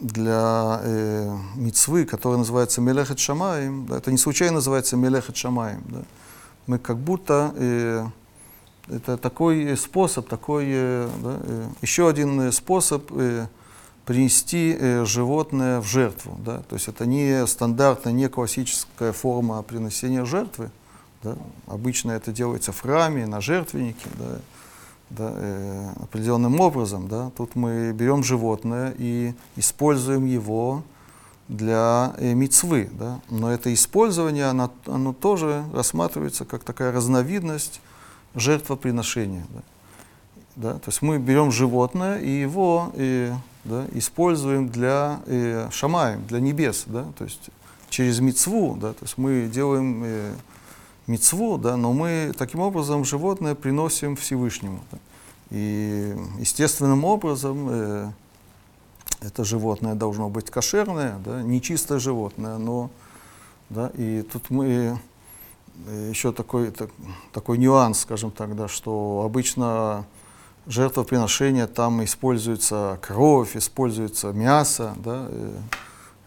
Speaker 1: для э, мицвы, которая называется Мелехет Шамаем, да, это не случайно называется Мелехет Шамаем. Да. Мы как будто э, это такой способ, такой э, да, э, еще один способ э, принести э, животное в жертву. Да. То есть это не стандартная, не классическая форма принесения жертвы, Да? Обычно это делается в храме, на жертвеннике, да? Да, э, определенным образом. Да? Тут мы берем животное и используем его для э, мицвы. Да? Но это использование, оно, оно тоже рассматривается как такая разновидность жертвоприношения. Да? Да? То есть мы берем животное и его и, да, используем для э, шамаем, для небес. Да? То есть через мицву, да? то есть мы делаем э, мицву, да? но мы таким образом животное приносим Всевышнему. Да? И естественным образом э, это животное должно быть кошерное, да? не чистое животное, но да? и тут мы еще такой, так, такой нюанс, скажем так, да, что обычно жертвоприношения, там используется кровь, используется мясо, да, э,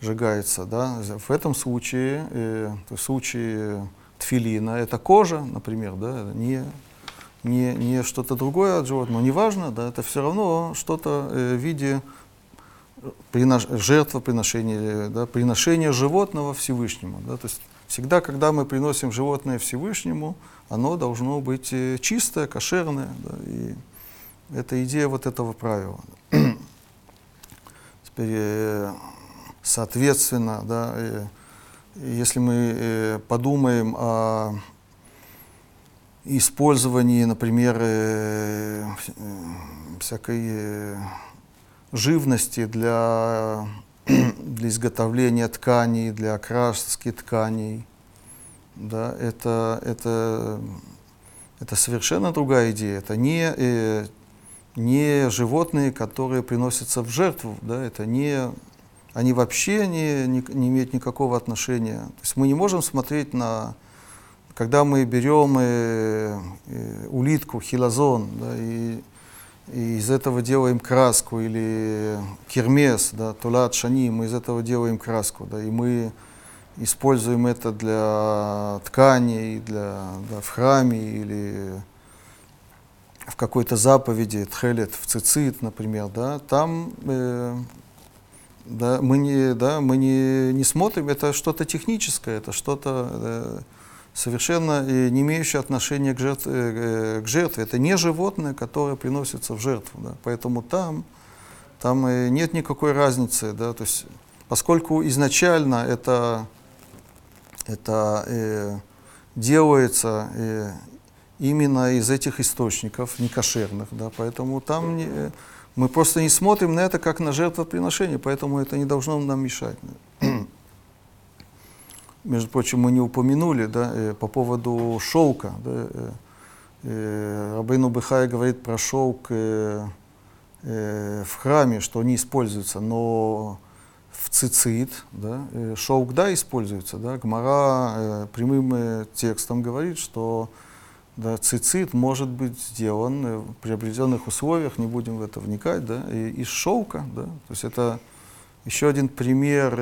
Speaker 1: сжигается. Да. В этом случае, э, в случае тфилина, это кожа, например, да, не, не, не что-то другое от животного, но неважно, да, это все равно что-то э, в виде принош... жертвоприношения, да, приношения животного Всевышнему. Да, то есть всегда, когда мы приносим животное Всевышнему, оно должно быть э, чистое, кошерное. Да, и это идея вот этого правила. Теперь, э, соответственно, да, э, если мы подумаем о использовании, например, всякой живности для, для изготовления тканей, для окраски тканей, да, это, это, это совершенно другая идея. Это не не животные, которые приносятся в жертву, да, это не, они вообще не, не, не имеют никакого отношения. То есть мы не можем смотреть на, когда мы берем э, э, улитку, хилозон, да, и, и из этого делаем краску, или кермес, да, тулат шани, мы из этого делаем краску, да, и мы используем это для тканей, для, да, в храме или в какой-то заповеди, тхелет, в цицит, например, да, там э, да, мы, не, да, мы не, не смотрим, это что-то техническое, это что-то э, совершенно э, не имеющее отношения к, жертв, э, к жертве. Это не животное, которое приносится в жертву. Да, поэтому там, там э, нет никакой разницы. Да, то есть, поскольку изначально это, это э, делается э, именно из этих источников некошерных, да, поэтому там не, мы просто не смотрим на это как на жертвоприношение, поэтому это не должно нам мешать. Между прочим, мы не упомянули да, э, по поводу шелка. Да, э, э, Рабейну Бехай говорит про шелк в храме, что не используется, но в цицит, да, шелк, да, используется. Да, Гмара прямым текстом говорит, что да, цицит может быть сделан при определенных условиях, не будем в это вникать, да, и, из шелка. Да, то есть это еще один пример,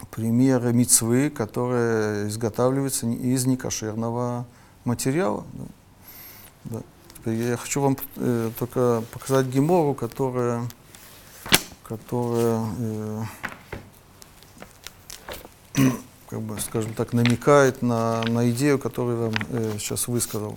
Speaker 1: э, пример мицвы, которая изготавливается из некошерного материала. Да. Да. Я хочу вам э, только показать гемору, которая, которая э, как бы, скажем так, намекает на, на идею, которую я вам э, сейчас высказал.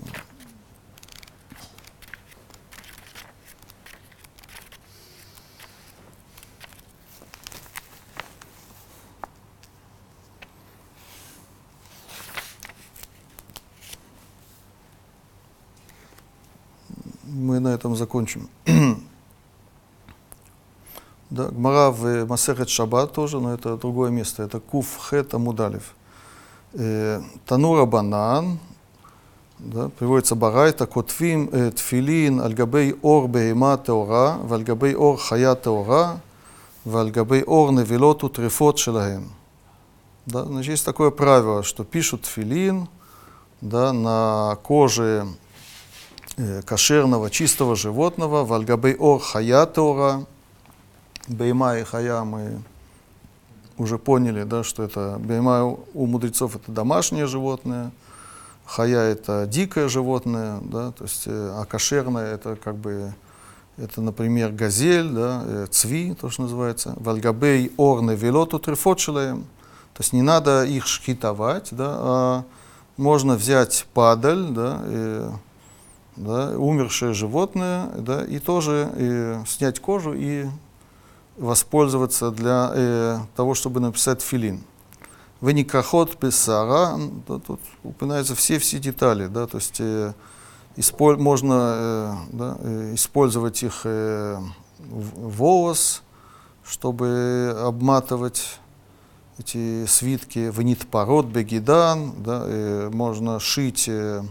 Speaker 1: Мы на этом закончим. Да, Гмара в Масехет Шаббат тоже, но это другое место. Это Куф Хет Амудалев. Э, Танура Банан, да, приводится Барайта, Котвим э, Тфилин Альгабей Ор Бейма Теора, Вальгабей Ор Хая Теора, Вальгабей Ор Невилот Утрефот Шелаем. Да, значит, есть такое правило, что пишут тфилин да, на коже э, кошерного, чистого животного, вальгабей ор хая теора, Бейма и Хая мы уже поняли, да, что это Бейма у мудрецов это домашнее животное, Хая это дикое животное, да, то есть, э, а кошерное это как бы это, например, газель, да, э, цви, то, что называется, вальгабей орны велоту трефот То есть не надо их шхитовать, да, а можно взять падаль, да, и, да, умершее животное, да, и тоже и снять кожу и воспользоваться для э, того, чтобы написать филин. Веникахот писара, да, тут упоминаются все все детали, да, то есть э, исполь, можно э, да, э, использовать их э, в волос, чтобы обматывать эти свитки внит пород бегидан, да, э, можно шить э,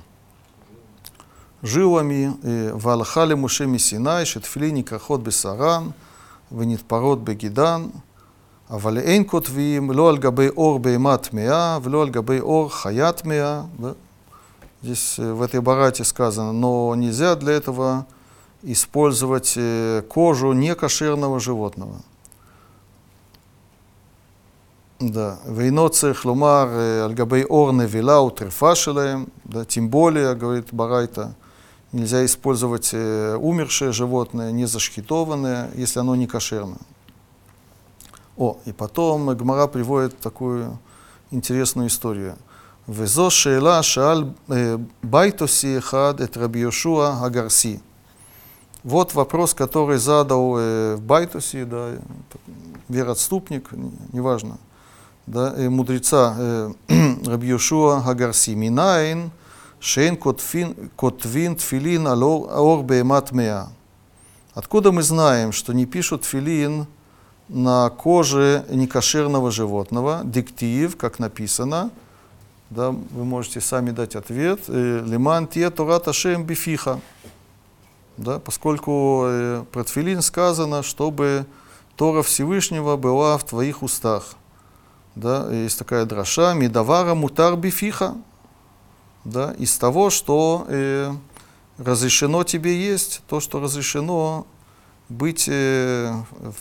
Speaker 1: жилами, э, валхали мушеми синай, шетфилини кахот бесаран, внит пород бегидан, אבל אין כותבים לא על גבי אור בהמה טמאה ולא על גבי אור חיה טמאה. Да? Здесь э, в этой барате сказано, но нельзя для этого использовать э, кожу некошерного животного. Да. ואינו צריך לומר э, על גבי אור נבילה וטרפה שלהם, да, тем более, говорит Барайта, Нельзя использовать э, умершее животное, не зашхитованное, если оно не кошерное. О, и потом Гмара приводит такую интересную историю. Везо шейла шааль э, байтоси хад эт рабиошуа агарси. Вот вопрос, который задал э, Байтуси, да, вероотступник, неважно, да, э, мудреца э, Рабьюшуа Агарси. Минайн – шейн котвин тфилин алор беймат меа. Откуда мы знаем, что не пишут филин на коже некошерного животного? Диктив, как написано, да, вы можете сами дать ответ. Лиман те Тората Шем бифиха. Да, поскольку э, про тфилин сказано, чтобы Тора Всевышнего была в твоих устах. Да, есть такая дроша, медавара мутар бифиха. Да, из того, что э, разрешено тебе есть, то, что разрешено быть, э,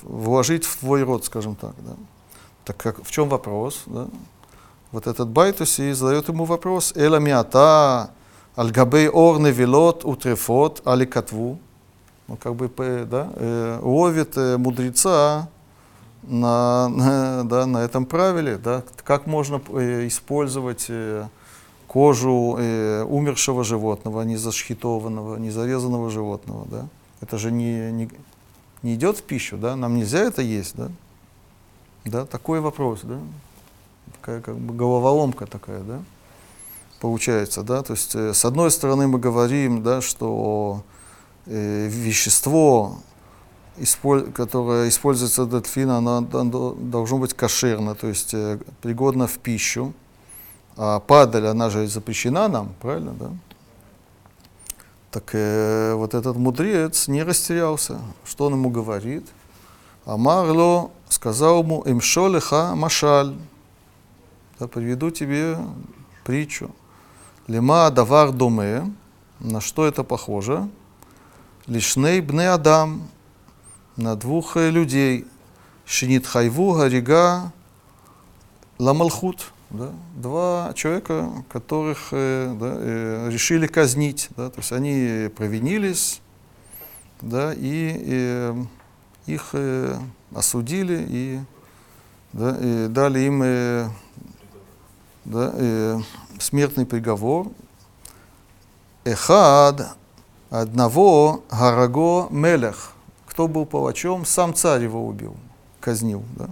Speaker 1: вложить в твой род, скажем так. Да. Так как, в чем вопрос? Да? Вот этот Байтуси задает ему вопрос, «Эла миата аль габей ор невилот утрефот али катву». Он как бы да, э, ловит э, мудреца на, на, да, на этом правиле, да, как можно э, использовать э, кожу э, умершего животного, не зашхитованного, не зарезанного животного. Да. Это же не, не, не идет в пищу, да, нам нельзя это есть. Да. Да, такой вопрос. Да такая как бы головоломка такая, да, получается, да, то есть э, с одной стороны мы говорим, да, что э, вещество, исполь, которое используется для тфина, оно, оно должно быть кошерно, то есть э, пригодно в пищу, а падаль, она же запрещена нам, правильно, да? Так э, вот этот мудрец не растерялся. Что он ему говорит? Амарло сказал ему, имшолеха машаль да, приведу тебе притчу. Лима давар доме, на что это похоже? Лишней бне адам, на двух людей. Шинит хайву гарига ламалхут. Да? Два человека, которых э, да, э, решили казнить. Да? То есть они провинились, да, и э, их э, осудили и, да, и дали им э, да, э, смертный приговор. Эхад одного Гараго Мелех. Кто был палачом? Сам царь его убил, казнил. Да?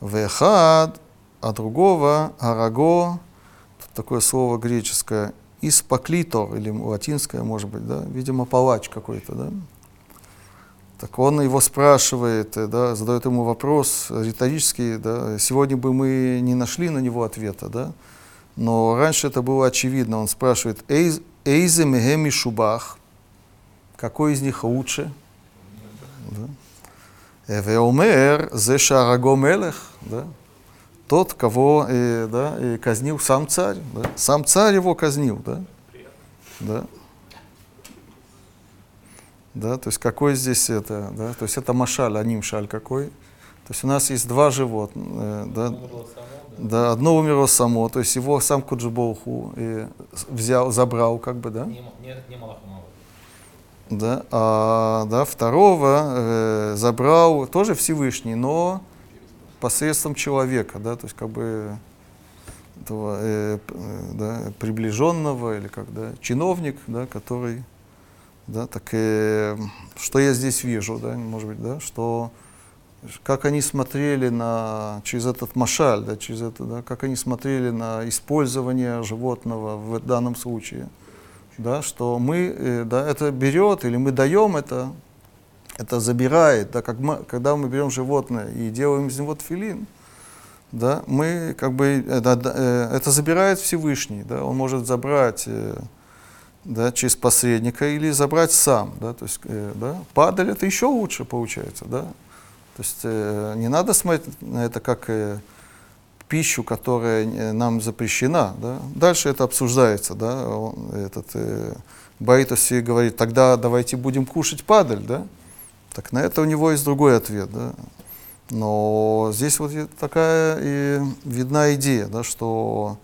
Speaker 1: Вехад, а другого Гараго, такое слово греческое, испоклитор, или латинское, может быть, да, видимо, палач какой-то, да. Так он его спрашивает, э, да, задает ему вопрос риторический, да, сегодня бы мы не нашли на него ответа, да, но раньше это было очевидно. Он спрашивает, «Эйзе мегеми шубах?» Какой из них лучше? Да. Веомер зе шараго мелех, да, тот, кого э, да, э, казнил сам царь, да, сам царь его казнил, да, да. Да, то есть какой здесь это, да, то есть это машаль, а нимшаль какой. То есть у нас есть два животных, э, да, да, одно умерло само, то есть его сам Куджибоху и взял, забрал, как бы, да.
Speaker 3: Не, не, не
Speaker 1: да, а да, второго э, забрал тоже Всевышний, но посредством человека, да, то есть как бы этого э, э, да, приближенного или как да, чиновник, да, который, да, так э, что я здесь вижу, да, может быть, да, что как они смотрели на через этот машаль, да, через это, да, как они смотрели на использование животного в данном случае, да, что мы, э, да, это берет или мы даем это, это забирает, да, как мы, когда мы берем животное и делаем из него тфилин, да, мы как бы это, э, это забирает Всевышний, да, он может забрать э, да, через посредника или забрать сам, да, то есть, э, да, падаль это еще лучше получается, да, то есть не надо смотреть на это как пищу, которая нам запрещена, да. Дальше это обсуждается, да, он, этот Баитоси говорит, тогда давайте будем кушать падаль, да. Так на это у него есть другой ответ, да. Но здесь вот такая и видна идея, да, что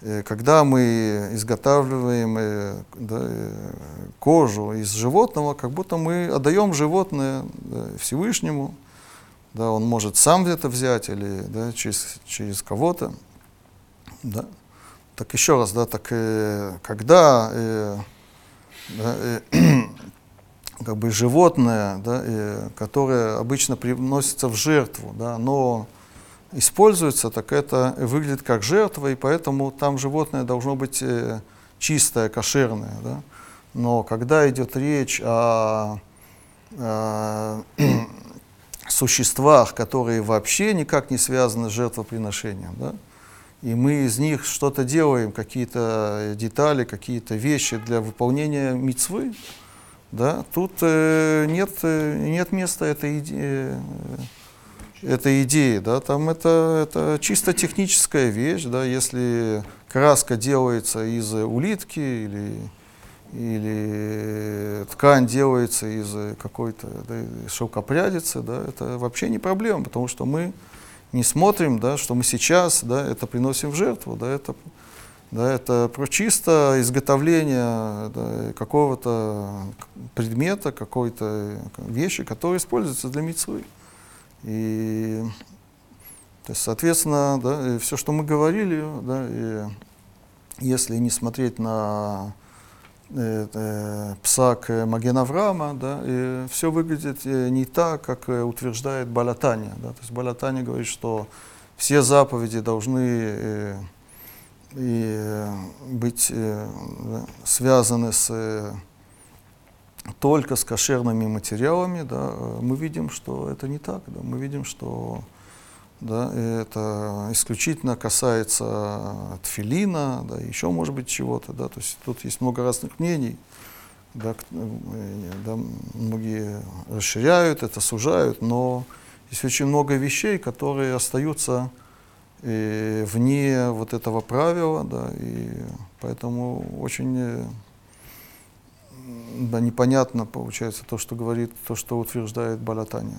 Speaker 1: э, когда мы изготавливаем э, да, э, кожу из животного, как будто мы отдаем животное да, Всевышнему, да, он может сам где-то взять или да, через, через кого-то. Да. Так еще раз, да, так э, когда э, да, как бы животное, да, э, которое обычно приносится в жертву, да, оно используется, так это выглядит как жертва, и поэтому там животное должно быть э, чистое, кошерное. Да. Но когда идет речь о, о существах, которые вообще никак не связаны с жертвоприношением, да, и мы из них что-то делаем, какие-то детали, какие-то вещи для выполнения мицвы, да, тут э, нет, э, нет места этой идеи, этой идеи, да, там это, это чисто техническая вещь, да, если краска делается из улитки или, или ткань делается из какой-то да, шелкопрядицы, да, это вообще не проблема, потому что мы не смотрим, да, что мы сейчас да, это приносим в жертву, да, это да, это про чисто изготовление да, какого-то предмета, какой-то вещи, которые используются для митцвы. И, то есть, соответственно, да, все, что мы говорили, да, и если не смотреть на э, э, псак Маген Авраама, да, и все выглядит э, не так, как утверждает Балатания. Да, то есть Балатания говорит, что все заповеди должны э, и э, быть э, связаны с, э, только с кошерными материалами, да, мы видим, что это не так. Да, мы видим, что да, это исключительно касается тфилина, да, еще может быть чего-то. Да, то есть тут есть много разных мнений. Да, да, многие расширяют это, сужают, но есть очень много вещей, которые остаются э, вне вот этого правила, да, и поэтому очень э, да, непонятно получается то, что говорит, то, что утверждает Балатания.